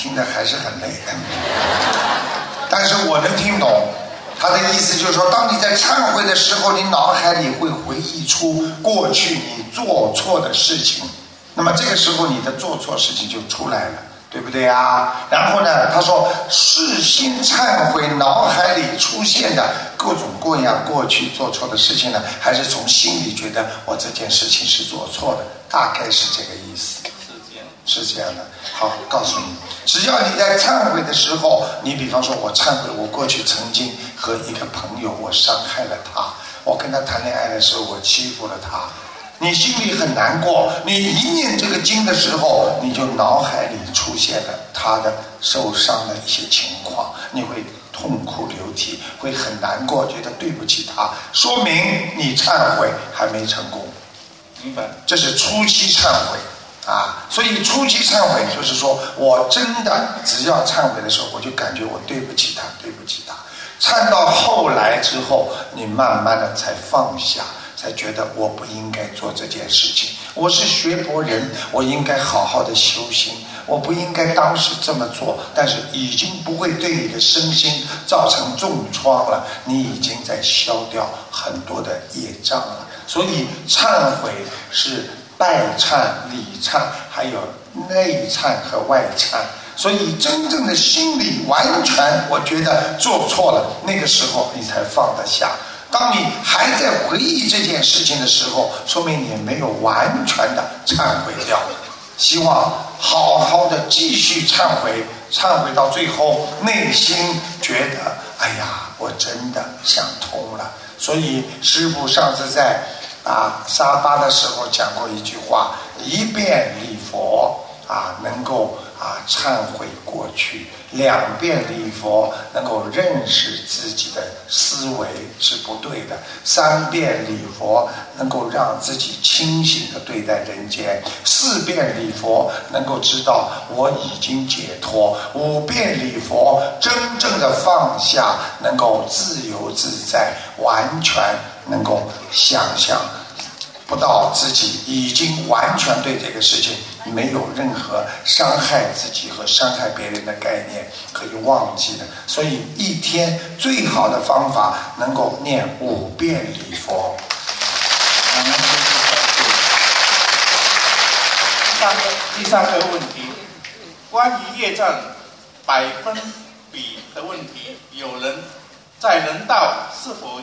听着还是很累，但是我能听懂他的意思，就是说，当你在忏悔的时候，你脑海里会回忆出过去你做错的事情，那么这个时候你的做错事情就出来了。对不对啊？然后呢？他说，事先忏悔脑海里出现的各种各样过去做错的事情呢，还是从心里觉得我这件事情是做错的，大概是这个意思。是这样。的，好，告诉你，只要你在忏悔的时候，你比方说，我忏悔，我过去曾经和一个朋友，我伤害了他，我跟他谈恋爱的时候，我欺负了他，你心里很难过，你一念这个经的时候，你就脑海里出现了他的受伤的一些情况，你会痛哭流涕，会很难过，觉得对不起他，说明你忏悔还没成功。明白。这是初期忏悔啊，所以初期忏悔就是说我真的只要忏悔的时候，我就感觉我对不起他，对不起他。忏到后来之后，你慢慢的才放下，才觉得我不应该做这件事情。我是学佛人，我应该好好的修行，我不应该当时这么做。但是已经不会对你的身心造成重创了，你已经在消掉很多的业障了。所以忏悔是拜忏、里忏，还有内忏和外忏。所以真正的心里完全，我觉得做错了，那个时候你才放得下。当你还在回忆这件事情的时候，说明你没有完全的忏悔掉。希望好好的继续忏悔，忏悔到最后，内心觉得，哎呀，我真的想通了。所以师父上次在啊沙巴的时候讲过一句话：一遍礼佛啊，能够啊忏悔过去；两遍礼佛能够认识自己的思维是不对的；三遍礼佛能够让自己清醒的对待人间；四遍礼佛能够知道我已经解脱；五遍礼佛真正的放下，能够自由自在，完全能够想象。不到自己已经完全对这个事情没有任何伤害自己和伤害别人的概念可以忘记的，所以一天最好的方法能够念五遍礼佛。第三个第三个问题，关于业障百分比的问题，有人在人道是否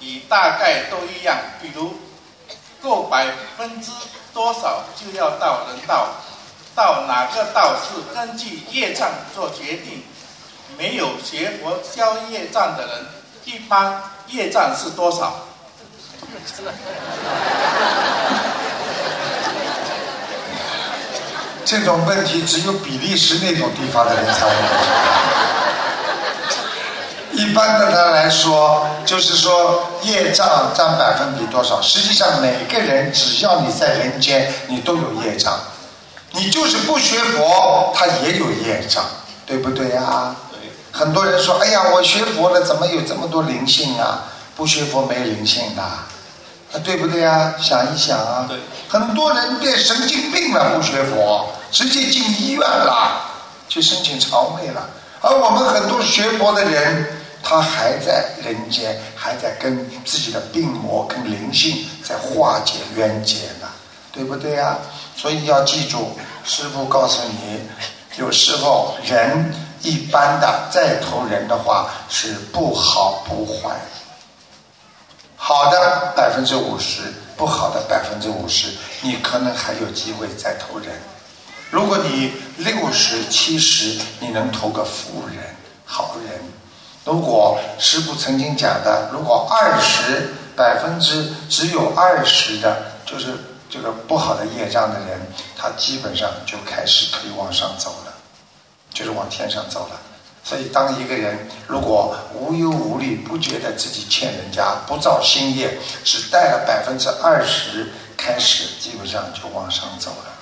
你大概都一样？比如够百分之多少就要到人道，到哪个道是根据业障做决定？没有学佛消业障的人，一般业障是多少？这种问题只有比利时那种地方的人才会。一般的他来说，就是说业障占百分比多少？实际上每个人只要你在人间，你都有业障。你就是不学佛，他也有业障，对不对呀？对。很多人说：“哎呀，我学佛了，怎么有这么多灵性啊？”不学佛没灵性的，啊，对不对呀？想一想啊。对。很多人变神经病了，不学佛，直接进医院了，去申请肠胃了。而我们很多学佛的人，他还在人间，还在跟自己的病魔、跟灵性在化解冤结呢，对不对呀？所以要记住，师傅告诉你，有时候人一般的再投人的话是不好不坏，好的百分之五十，不好的百分之五十，你可能还有机会再投人。如果你六十七十，你能投个富人、好人。如果师傅曾经讲的，如果二十百分之只有二十的，就是。这个不好的业障的人，他基本上就开始可以往上走了，就是往天上走了。所以，当一个人如果无忧无虑，不觉得自己欠人家，不造新业，只带了百分之二十开始，基本上就往上走了。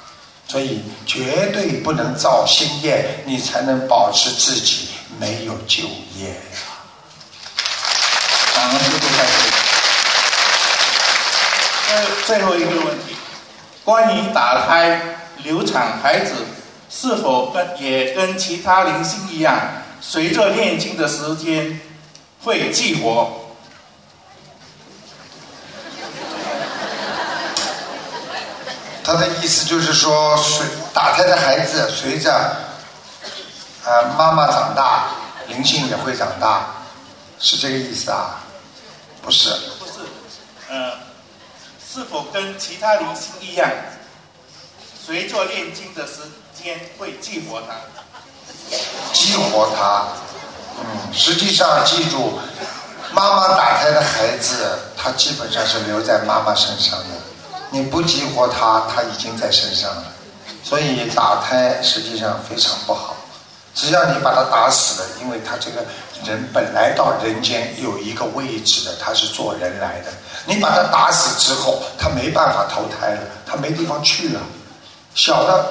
所以，绝对不能造新业，你才能保持自己没有就业呀。感恩师父开始。呃，最后一个问题。关于打胎、流产，孩子是否跟也跟其他灵性一样，随着念经的时间会激活？他的意思就是说，随打胎的孩子随着呃妈妈长大，灵性也会长大，是这个意思啊？不是。不是，呃。是否跟其他灵性一样，随着念经的时间会激活它？激活它，嗯，实际上记住，妈妈打胎的孩子，他基本上是留在妈妈身上的。你不激活他，他已经在身上了。所以打胎实际上非常不好。只要你把他打死了，因为他这个人本来到人间有一个位置的，他是做人来的。你把他打死之后，他没办法投胎了，他没地方去了。小的，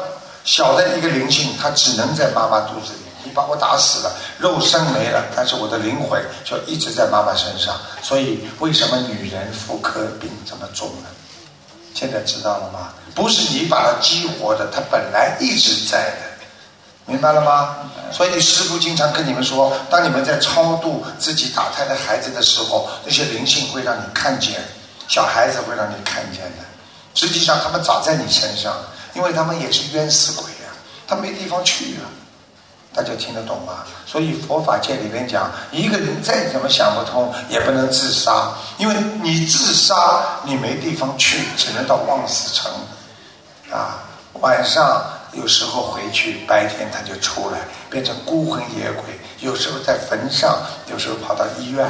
小的一个灵性，他只能在妈妈肚子里。你把我打死了，肉身没了，但是我的灵魂就一直在妈妈身上。所以，为什么女人妇科病这么重呢？现在知道了吗？不是你把它激活的，它本来一直在的。明白了吗？所以师傅经常跟你们说，当你们在超度自己打胎的孩子的时候，那些灵性会让你看见，小孩子会让你看见的。实际上他们早在你身上，因为他们也是冤死鬼呀，他没地方去啊。大家听得懂吗？所以佛法界里边讲，一个人再怎么想不通，也不能自杀，因为你自杀，你没地方去，只能到望死城啊，晚上。有时候回去，白天他就出来，变成孤魂野鬼。有时候在坟上，有时候跑到医院，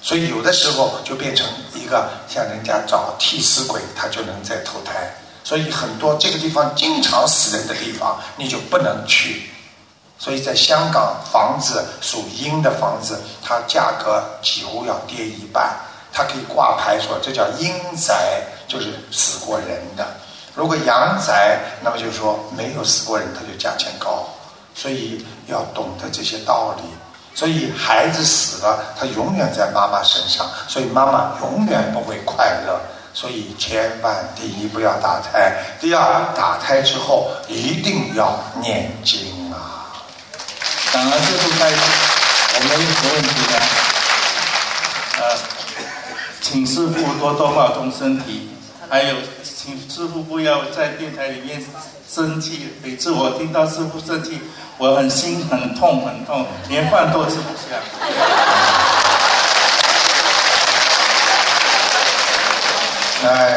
所以有的时候就变成一个像人家找替死鬼，他就能再投胎。所以很多这个地方经常死人的地方，你就不能去。所以在香港，房子属阴的房子，它价格几乎要跌一半。它可以挂牌说这叫阴宅，就是死过人的。如果阳宅，那么就是说没有死过人，他就价钱高，所以要懂得这些道理。所以孩子死了，他永远在妈妈身上，所以妈妈永远不会快乐。所以千万第一不要打胎，第二打胎之后一定要念经啊。当然，这是在我们有什么问题呢，呃，请师傅多多保重身体，还有。请师傅不要在电台里面生气。每次我听到师傅生气，我很心很痛很痛，连饭都吃不下。哎呀，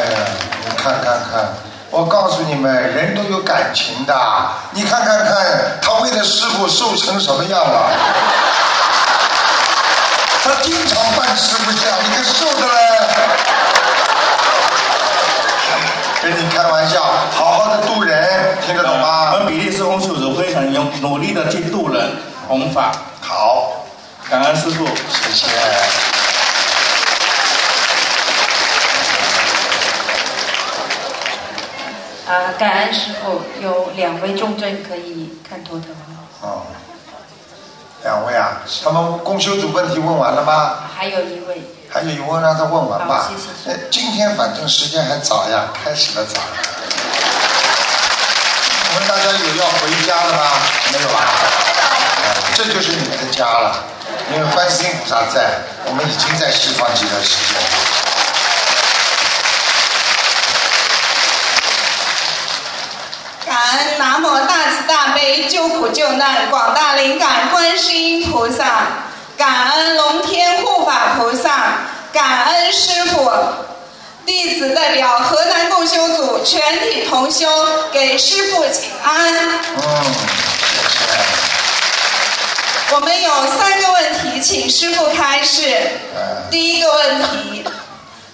你看看看，我告诉你们，人都有感情的。你看看看，他为了师傅瘦成什么样了？他经常饭吃不下，你看瘦的嘞。跟你开玩笑，好好的度人，听得懂吗？我们比利时红修组非常用努力的去度人弘法，好，感恩师傅。谢谢。啊，感恩师傅，有两位重症可以看图腾吗？哦，两位啊，他们公修组问题问完了吗？还有一位，还有一位让他问完吧今天反正时间还早呀，开始的早。我们大家有要回家的吗？没有啊？呃这就是你们的家了，因为观世音菩萨在，我们已经在西方极乐世界了。南无大慈大悲救苦救难广大灵感观世音菩萨，感恩龙天护法菩萨，感恩师傅。弟子代表河南共修组全体同修给师傅请安。我们有三个问题，请师傅开示。嗯第一个问题，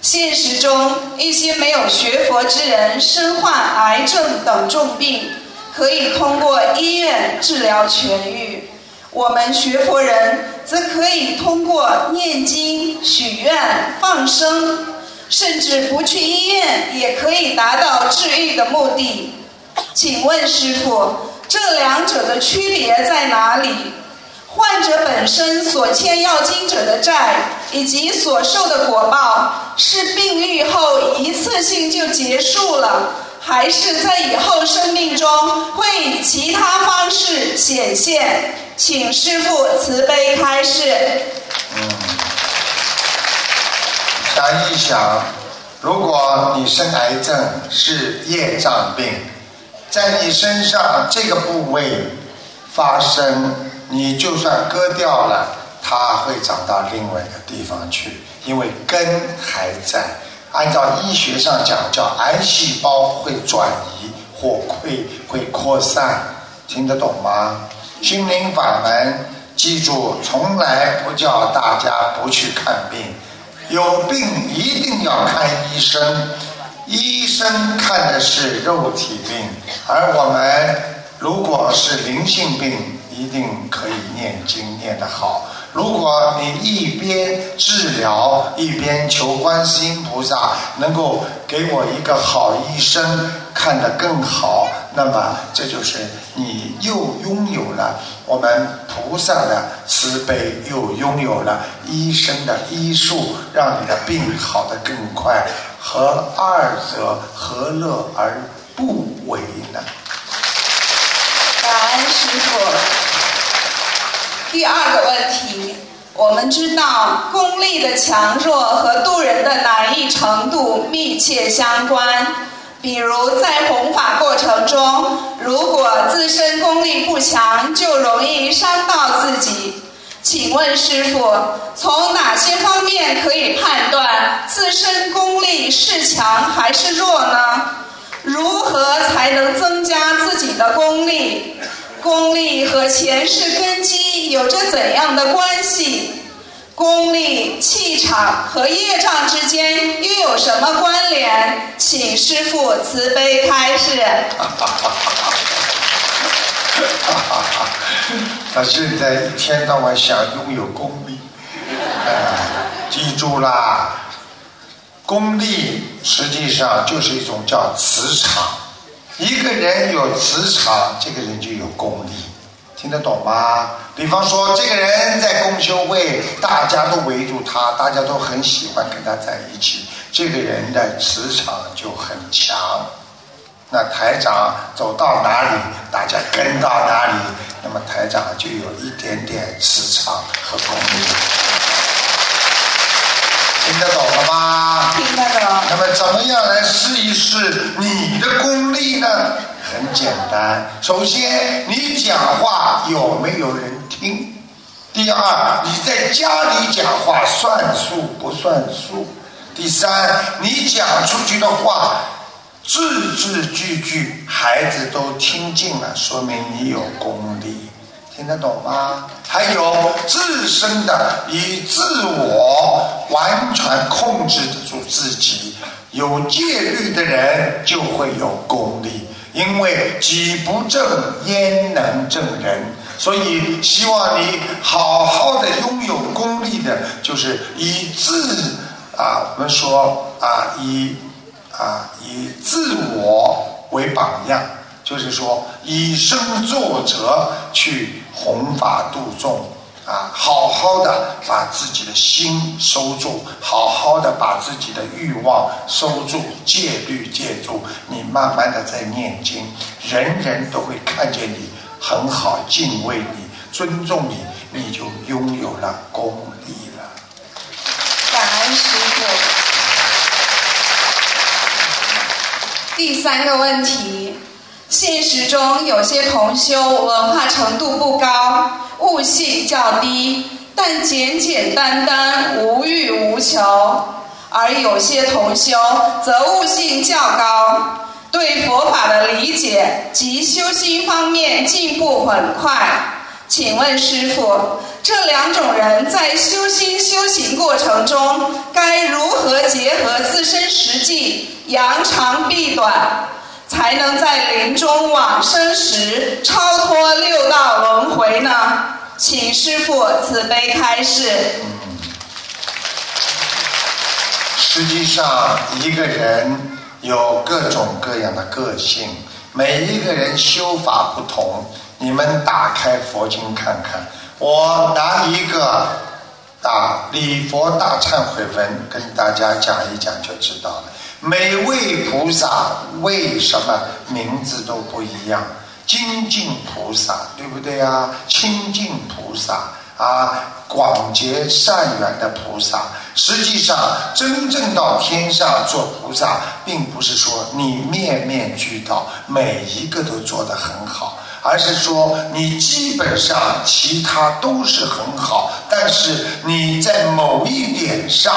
现实中一些没有学佛之人身患癌症等重病，可以通过医院治疗痊愈。我们学佛人则可以通过念经、许愿、放生，甚至不去医院也可以达到治愈的目的。请问师傅，这两者的区别在哪里？患者本身所欠要经者的债，以及所受的果报，是病愈后一次性就结束了，还是在以后生命中会以其他方式显现？请师父慈悲开示。嗯想一想，如果你生癌症是业障病，在你身上这个部位发生，你就算割掉了，它会长到另外一个地方去，因为根还在。按照医学上讲，叫癌细胞会转移或会会扩散，听得懂吗？心灵法门，记住，从来不叫大家不去看病。有病一定要看医生，医生看的是肉体病，而我们如果是灵性病，一定可以念经念得好。如果你一边治疗一边求观世音菩萨能够给我一个好医生看得更好，那么这就是你又拥有了我们菩萨的慈悲，又拥有了医生的医术，让你的病好得更快，和二者何乐而不为呢？感恩师傅。第二个问题，我们知道功力的强弱和渡人的难易程度密切相关。比如在弘法过程中，如果自身功力不强，就容易伤到自己。请问师傅，从哪些方面可以判断自身功力是强还是弱呢？如何才能增加自己的功力？功力和前世根基有着怎样的关系？功力、气场和业障之间又有什么关联？请师父慈悲开示。他现在一天到晚想拥有功力，哎，记住啦，功力实际上就是一种叫磁场。一个人有磁场，这个人就有功力，听得懂吗？比方说，这个人在共修会，大家都围住他，大家都很喜欢跟他在一起，这个人的磁场就很强。那台长走到哪里，大家跟到哪里，那么台长就有一点点磁场和功力。听得懂了吗？听得懂。那么怎么样来试一试你的功力呢？很简单，首先你讲话有没有人听？第二，你在家里讲话算数不算数？第三，你讲出去的话字字句句孩子都听进了，说明你有功力，听得懂吗？还有自身的以自我完全控制得住自己，有戒律的人就会有功力，因为己不正焉能正人？所以希望你好好的拥有功力的，就是以自啊，我们说啊以。啊，以自我为榜样，就是说以身作则去弘法度众啊，好好的把自己的心收住，好好的把自己的欲望收住，戒律戒住，你慢慢的在念经，人人都会看见你很好，敬畏你，尊重你，你就拥有了功力了。感恩师父。第三个问题，现实中有些同修文化程度不高，悟性较低，但简简单单，无欲无求；而有些同修则悟性较高，对佛法的理解及修心方面进步很快。请问师傅，这两种人在修心修行过程中，该如何结合自身实际，扬长避短，才能在临终往生时超脱六道轮回呢？请师傅慈悲开示。实际上，一个人有各种各样的个性，每一个人修法不同。你们打开佛经看看，我拿一个啊礼佛大忏悔文跟大家讲一讲就知道了。每位菩萨为什么名字都不一样？精进菩萨对不对啊？清净菩萨啊，广结善缘的菩萨。实际上，真正到天上做菩萨，并不是说你面面俱到，每一个都做得很好。而是说，你基本上其他都是很好，但是你在某一点上，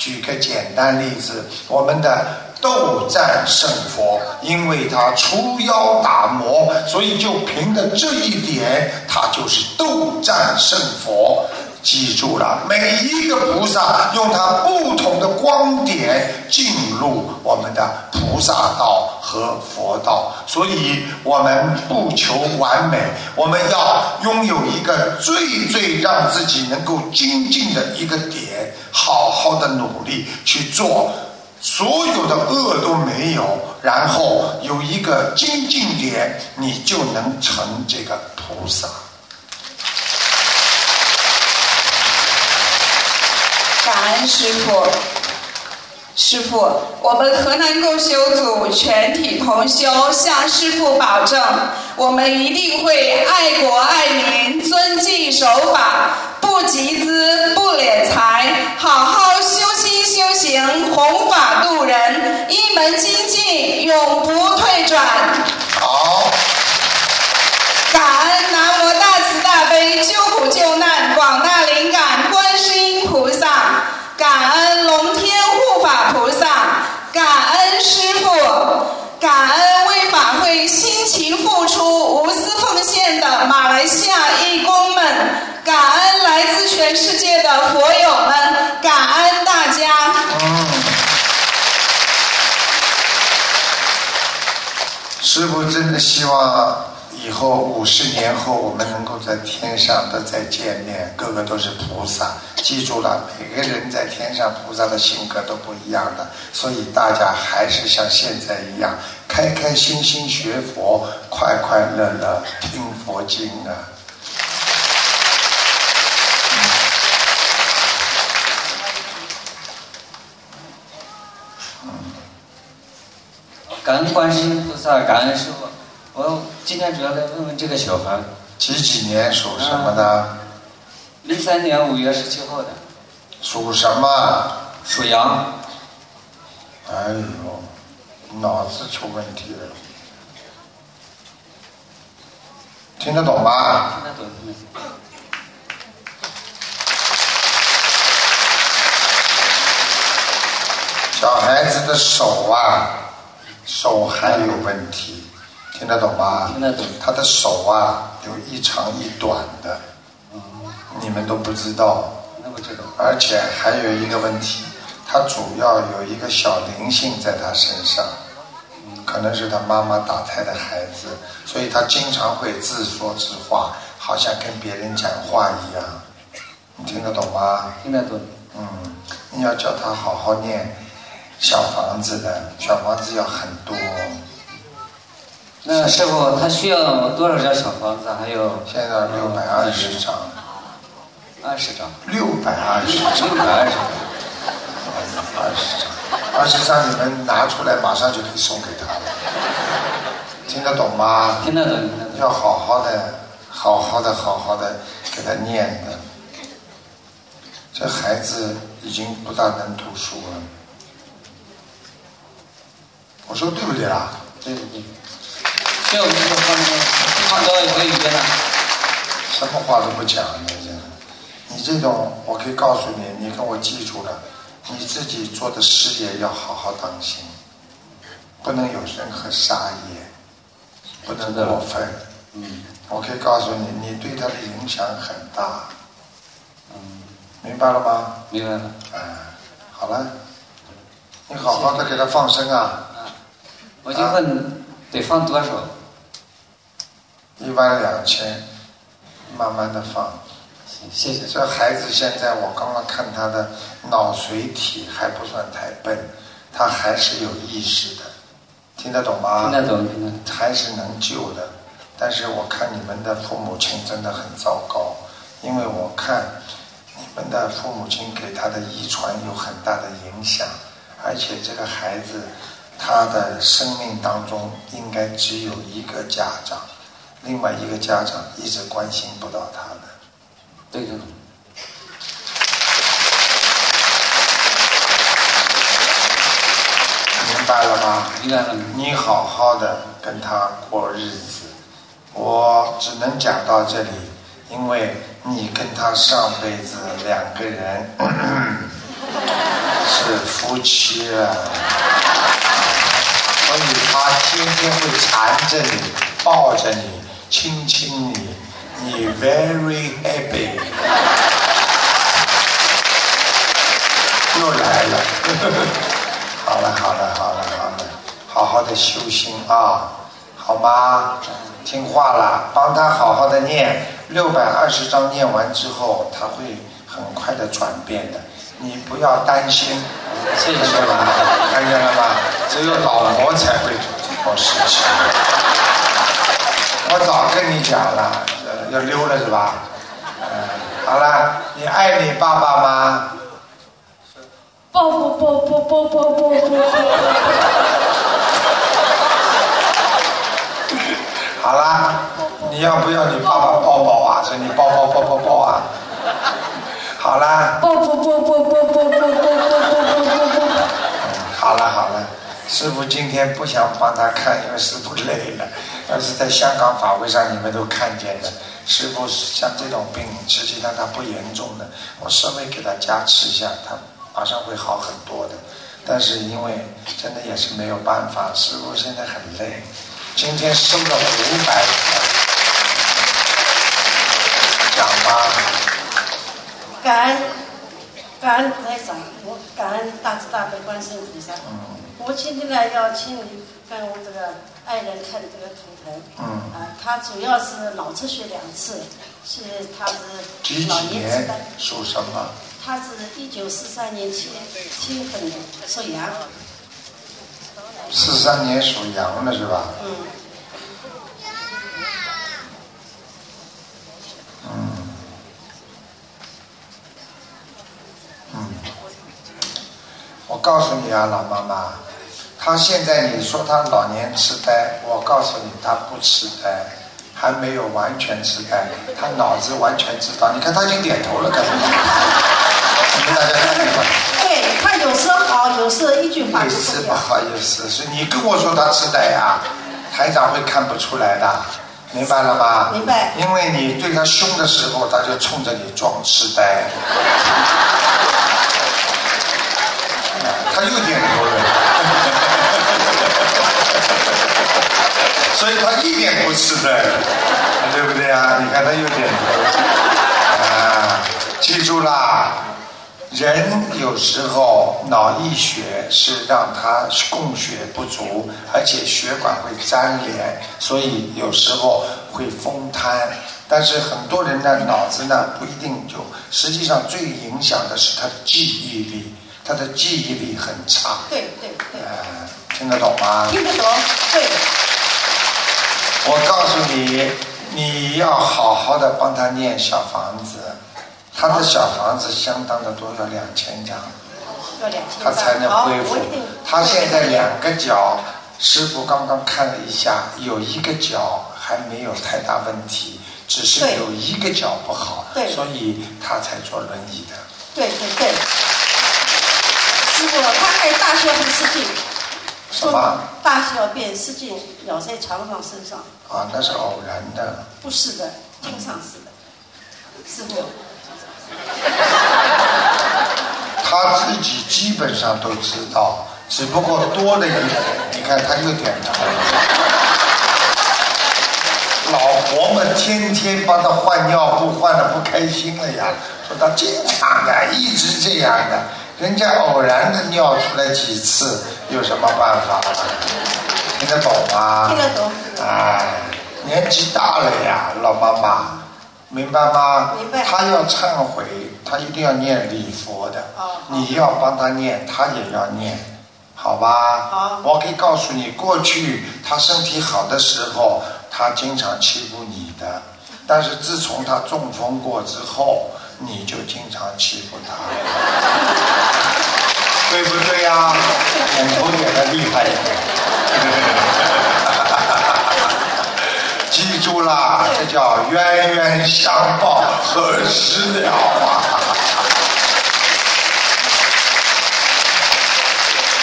举个简单例子，我们的斗战胜佛，因为他除妖打魔，所以就凭着这一点，他就是斗战胜佛。记住了，每一个菩萨用他不同的光点进入我们的菩萨道和佛道，所以我们不求完美，我们要拥有一个最最让自己能够精进的一个点，好好的努力去做，所有的恶都没有，然后有一个精进点，你就能成这个菩萨。感恩师傅，师傅，我们河南共修组全体同修向师傅保证，我们一定会爱国爱民、遵纪守法，不集资、不敛财，好好修心修行，弘法度人，一门精进，永不退转。好。感恩南无大慈大悲救苦救难广大灵感感恩龙天护法菩萨，感恩师父，感恩为法会辛勤付出、无私奉献的马来西亚义工们，感恩来自全世界的佛友们，感恩大家。师傅真的希望。以后五十年后，我们能够在天上都再见面，个个都是菩萨。记住了，每个人在天上，菩萨的性格都不一样的，所以大家还是像现在一样，开开心心学佛，快快乐乐听佛经啊。感恩观世音菩萨，感恩师傅。我今天主要来问问这个小孩，几几年属什么的？零三年五月十七号的。属什么？属羊。哎呦，脑子出问题了。听得懂吗？听得懂。小孩子的手啊。手还有问题，听得懂吗？听得懂。他的手啊，有一长一短的，你们都不知道。那不知道。而且还有一个问题，他主要有一个小灵性在他身上，可能是他妈妈打胎的孩子，所以他经常会自说自话，好像跟别人讲话一样。你听得懂吗？听得懂。嗯，你要叫他好好念小房子的，小房子要很多。那师傅他需要多少张小房子？还有现在六百二十张。二十张。六百二十张。六百二十张。二十张，二十张你们拿出来，马上就可以送给他了。听得懂吗？听得懂，听得懂。要好好的，好好的，好好的给他念的。这孩子已经不大能读书了。我说对不对啦？对对对。像我们这个方面，非常多一个语言呢。什么话都不讲的，你这种，我可以告诉你，你跟我记住了，你自己做的事业要好好当心，不能有任何杀业，不能过分。嗯。我可以告诉你，你对他的影响很大。嗯。明白了吗？明白了。哎，好了，你好好的给他放生啊。我就问，得放多少？一万两千，慢慢的放。谢谢。这孩子现在，我刚刚看他的脑髓体还不算太笨，他还是有意识的，听得懂吗？听得懂，听得懂。还是能救的，但是我看你们的父母亲真的很糟糕，因为我看你们的父母亲给他的遗传有很大的影响，而且这个孩子他的生命当中应该只有一个家长，另外一个家长一直关心不到他的。对的。明白了吗？明白了。你好好的跟他过日子，我只能讲到这里，因为你跟他上辈子两个人 是夫妻了，所以他天天会缠着你，抱着你，亲亲你，你 very happy。又来了，好了好了好了好了，好好的修心啊，好吗？听话了，帮他好好的念，六百二十章念完之后，他会很快的转变的，你不要担心，谢谢是吧？看见了吗？只有老婆才会做这种事情。我早跟你讲了，要溜了是吧？嗯，好了，你爱你爸爸吗？抱抱抱抱抱抱抱抱。好啦，你要不要你爸爸抱抱啊？所以你抱抱抱抱抱啊！好啦。抱抱抱抱抱抱抱抱抱抱抱。好了好了，师傅今天不想帮他看，因为师傅累了。要是在香港法会上你们都看见的，师傅像这种病，实际上他不严重的，我稍微给他加持一下，他马上会好很多的。但是因为真的也是没有办法，师傅现在很累，今天收了五百讲吧。感恩感恩台长，我感恩大慈大悲观世音菩萨。我今天呢要请你跟我这个爱人看这个图腾。嗯。啊，他主要是脑出血两次，是他是几老几年年痴呆。属什么？他是一九四三年七七月份的，属羊。四三年属羊的是吧？嗯。嗯。嗯。我告诉你啊，老妈妈，他现在你说他老年痴呆，我告诉你他不痴呆，还没有完全痴呆，他脑子完全知道。你看他已经点头了，干什么？你们大家看一会儿。对他有时好，有时一句话不好意思，所以你跟我说他痴呆呀、台长会看不出来的，明白了吗？明白。因为你对他凶的时候，他就冲着你装痴呆。他又点头了。所以他一点不吃的，对不对啊？你看他又点头啊，记住啦。人有时候脑溢血是让他供血不足，而且血管会粘连，所以有时候会风瘫。但是很多人的脑子呢不一定就，实际上最影响的是他的记忆力，他的记忆力很差。对对对。呃，听得懂吗？听得懂，对。我告诉你，你要好好的帮他念小房子。他的小房子相当的多，要两千张，要两千他才能恢复。他现在两个脚，师傅刚刚看了一下，有一个脚还没有太大问题，只是有一个脚不好，所以他才坐轮椅的。对对对，师傅，他在大小便失禁，什么？大小便失禁，咬在床上身上。啊，那是偶然的。不是的，经常是的，师傅。他自己基本上都知道，只不过多了一点。你看，他又点头。老婆们天天帮他换尿布，换的不开心了呀。说他经常的，一直这样的。人家偶然的尿出来几次，有什么办法？听得懂吗？听得懂。哎，年纪大了呀，老妈妈。明白吗？明白。他要忏悔，他一定要念礼佛的。你要帮他念，他也要念，好吧？好。我可以告诉你，过去他身体好的时候，他经常欺负你的。但是自从他中风过之后，你就经常欺负他，对不对呀？点头点的厉害一点。记住啦，这叫冤冤相报何时了啊！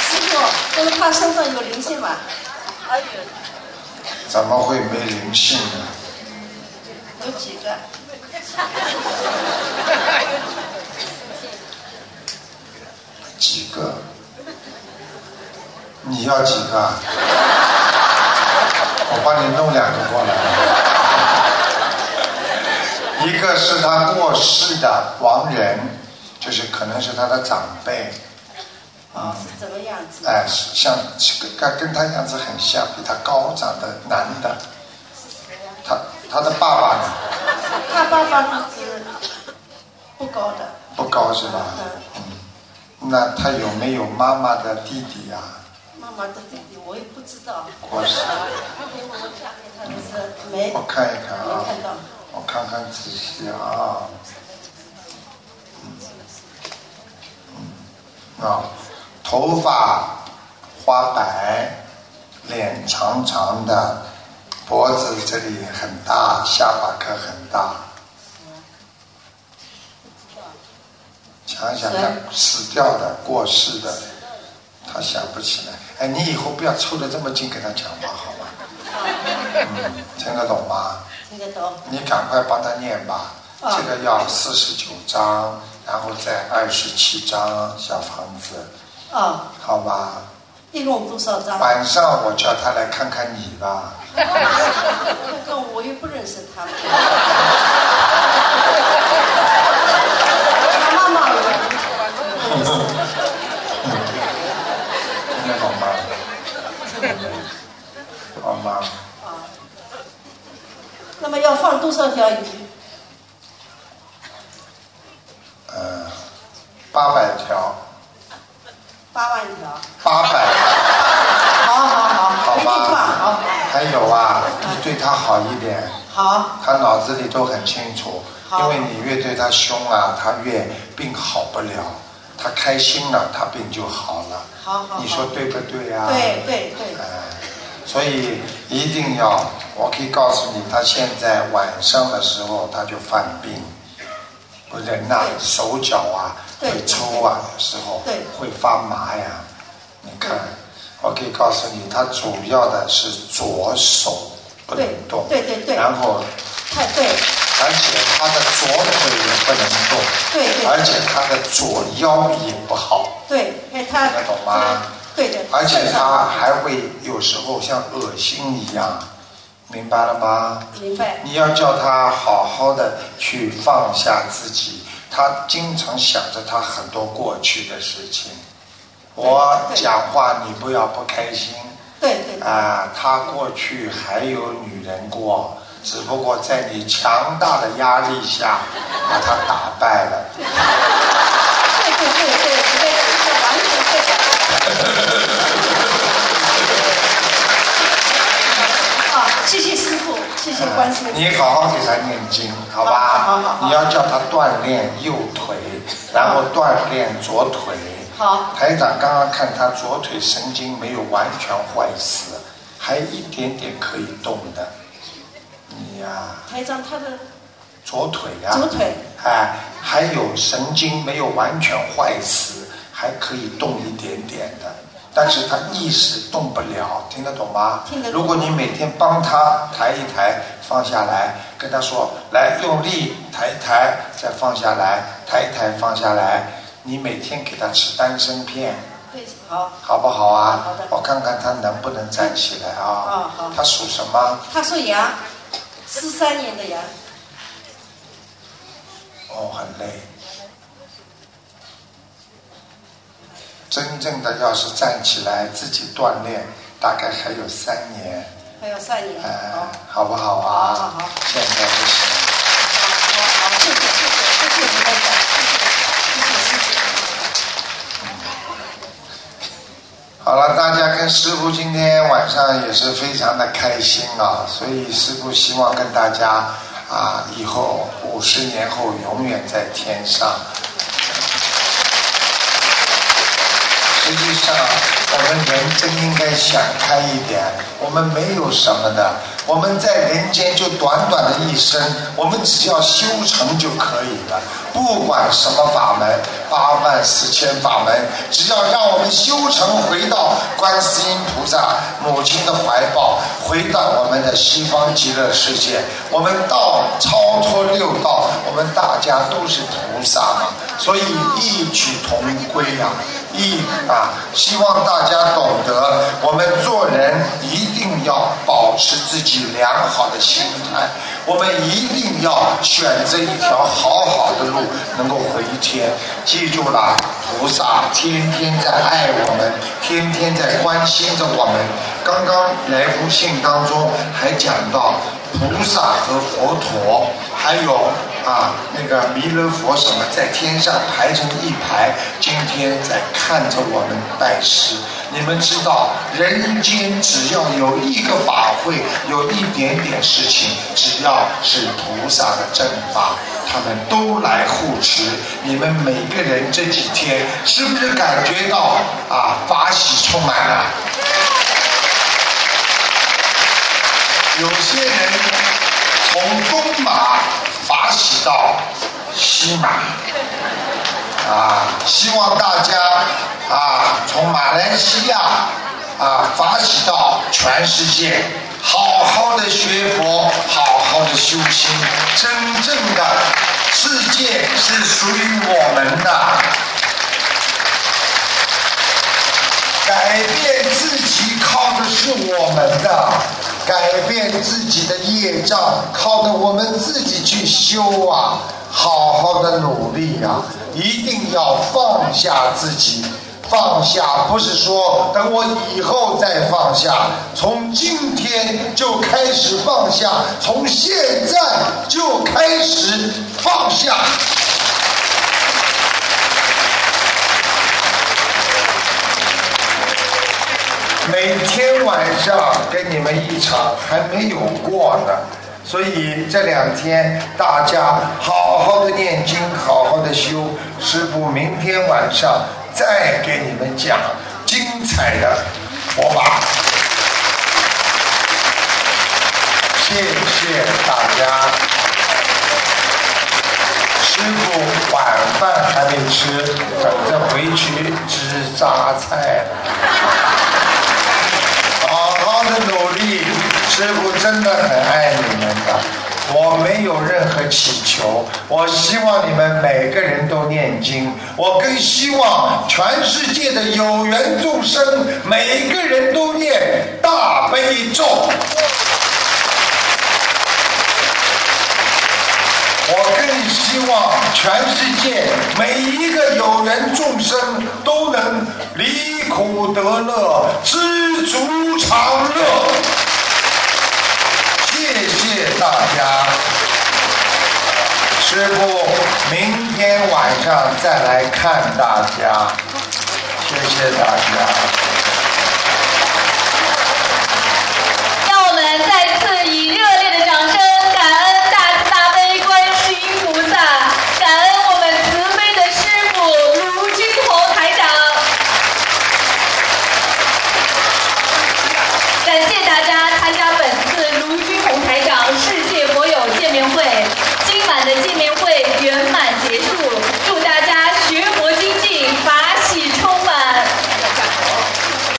师傅，这是他身上有灵性吧？怎么会没灵性呢？有几个？几个？你要几个？我帮你弄两个过来，一个是他过世的亡人，就是可能是他的长辈。啊，是怎么样子？哎，像跟跟他样子很像，比他高长的男的。他他的爸爸呢？他爸爸是不高的。不高是吧？嗯。那他有没有妈妈的弟弟呀？妈妈的弟弟，我也不知道。过世。没。我看一看啊。没看到。我看看仔细啊。嗯。啊，头发花白，脸长长的，脖子这里很大，下巴壳很大。想想看，死掉的、过世的，他想不起来。哎，你以后不要凑得这么近跟他讲话，好吗？嗯，听得懂吗？听得懂。你赶快帮他念吧，这个要四十九章，然后再二十七章小房子。啊。好吧。一共多少张？晚上我叫他来看看你吧。看看我又不认识他。妈妈了。好吗？啊。那么要放多少条鱼？呃，八百条。八万条。八百。还有啊，你对他好一点。好。他脑子里都很清楚，因为你越对他凶啊，他越病好不了。他开心了，他病就好了。好好。你说对不对呀？对对对。所以一定要，我可以告诉你，他现在晚上的时候他就犯病，人呐手脚啊会抽啊，有时候会发麻呀。你看，我可以告诉你，他主要的是左手不能动，对对对，然后太对，而且他的左腿也不能动，对对，而且他的左腰也不好，对，他听得懂吗？对的，而且他还会有时候像恶心一样，明白了吗？明白。你要叫他好好的去放下自己，他经常想着他很多过去的事情。我讲话你不要不开心。对对。啊，他过去还有女人过，只不过在你强大的压力下把他打败了。对对对对对，这完全对。啊，谢谢师傅，谢谢观世音。你好好给他念经，好吧？好好好。你要叫他锻炼右腿，然后锻炼左腿。好。台长刚刚看他左腿神经没有完全坏死，还一点点可以动的。你呀。台长，他的。左腿呀。左腿。哎，还有神经没有完全坏死，还可以动一点点的。但是他意识动不了，听得懂吗？听得懂。如果你每天帮他抬一抬，放下来，跟他说：“来，用力抬一抬，再放下来，抬一抬，放下来。”你每天给他吃丹参片，对，好，好不好啊？好的。我看看他能不能站起来啊？哦，好。他属什么？他属羊，四三年的羊。哦，很累。真正的要是站起来自己锻炼，大概还有三年。还有三年。哎，好不好啊？好好好。现在不行。好好好，谢谢谢谢谢谢你们的，谢谢谢谢。好了，大家跟师傅今天晚上也是非常的开心啊，所以师傅希望跟大家啊，以后五十年后永远在天上。实际上，我们人真应该想开一点。我们没有什么的，我们在人间就短短的一生，我们只要修成就可以了。不管什么法门，八万四千法门，只要让我们修成，回到观世音菩萨母亲的怀抱，回到我们的西方极乐世界，我们到超脱六道，我们大家都是菩萨嘛，所以异曲同归呀。一啊，希望大家懂得，我们做人一定要保持自己良好的心态，我们一定要选择一条好好的路，能够回天。记住了，菩萨天天在爱我们，天天在关心着我们。刚刚来福信当中还讲到，菩萨和佛陀，还有。啊，那个弥勒佛什么在天上排成一排，今天在看着我们拜师。你们知道，人间只要有一个法会，有一点点事情，只要是菩萨的正法，他们都来护持。你们每个人这几天是不是感觉到啊法喜充满了？有些人从东马。法起到西马啊！希望大家啊，从马来西亚啊法起到全世界，好好的学佛，好好的修心，真正的世界是属于我们的。改变自己靠的是我们的。改变自己的业障，靠着我们自己去修啊！好好的努力呀，一定要放下自己。放下不是说等我以后再放下，从今天就开始放下，从现在就开始放下。每天晚上跟你们一场还没有过呢，所以这两天大家好好的念经，好好的修。师傅明天晚上再给你们讲精彩的佛法。谢谢大家。师傅晚饭还没吃，等着回去吃榨菜。的努力，师傅真的很爱你们的。我没有任何祈求，我希望你们每个人都念经。我更希望全世界的有缘众生，每个人都念大悲咒。希望全世界每一个有缘众生都能离苦得乐，知足常乐。谢谢大家，师傅，明天晚上再来看大家，谢谢大家。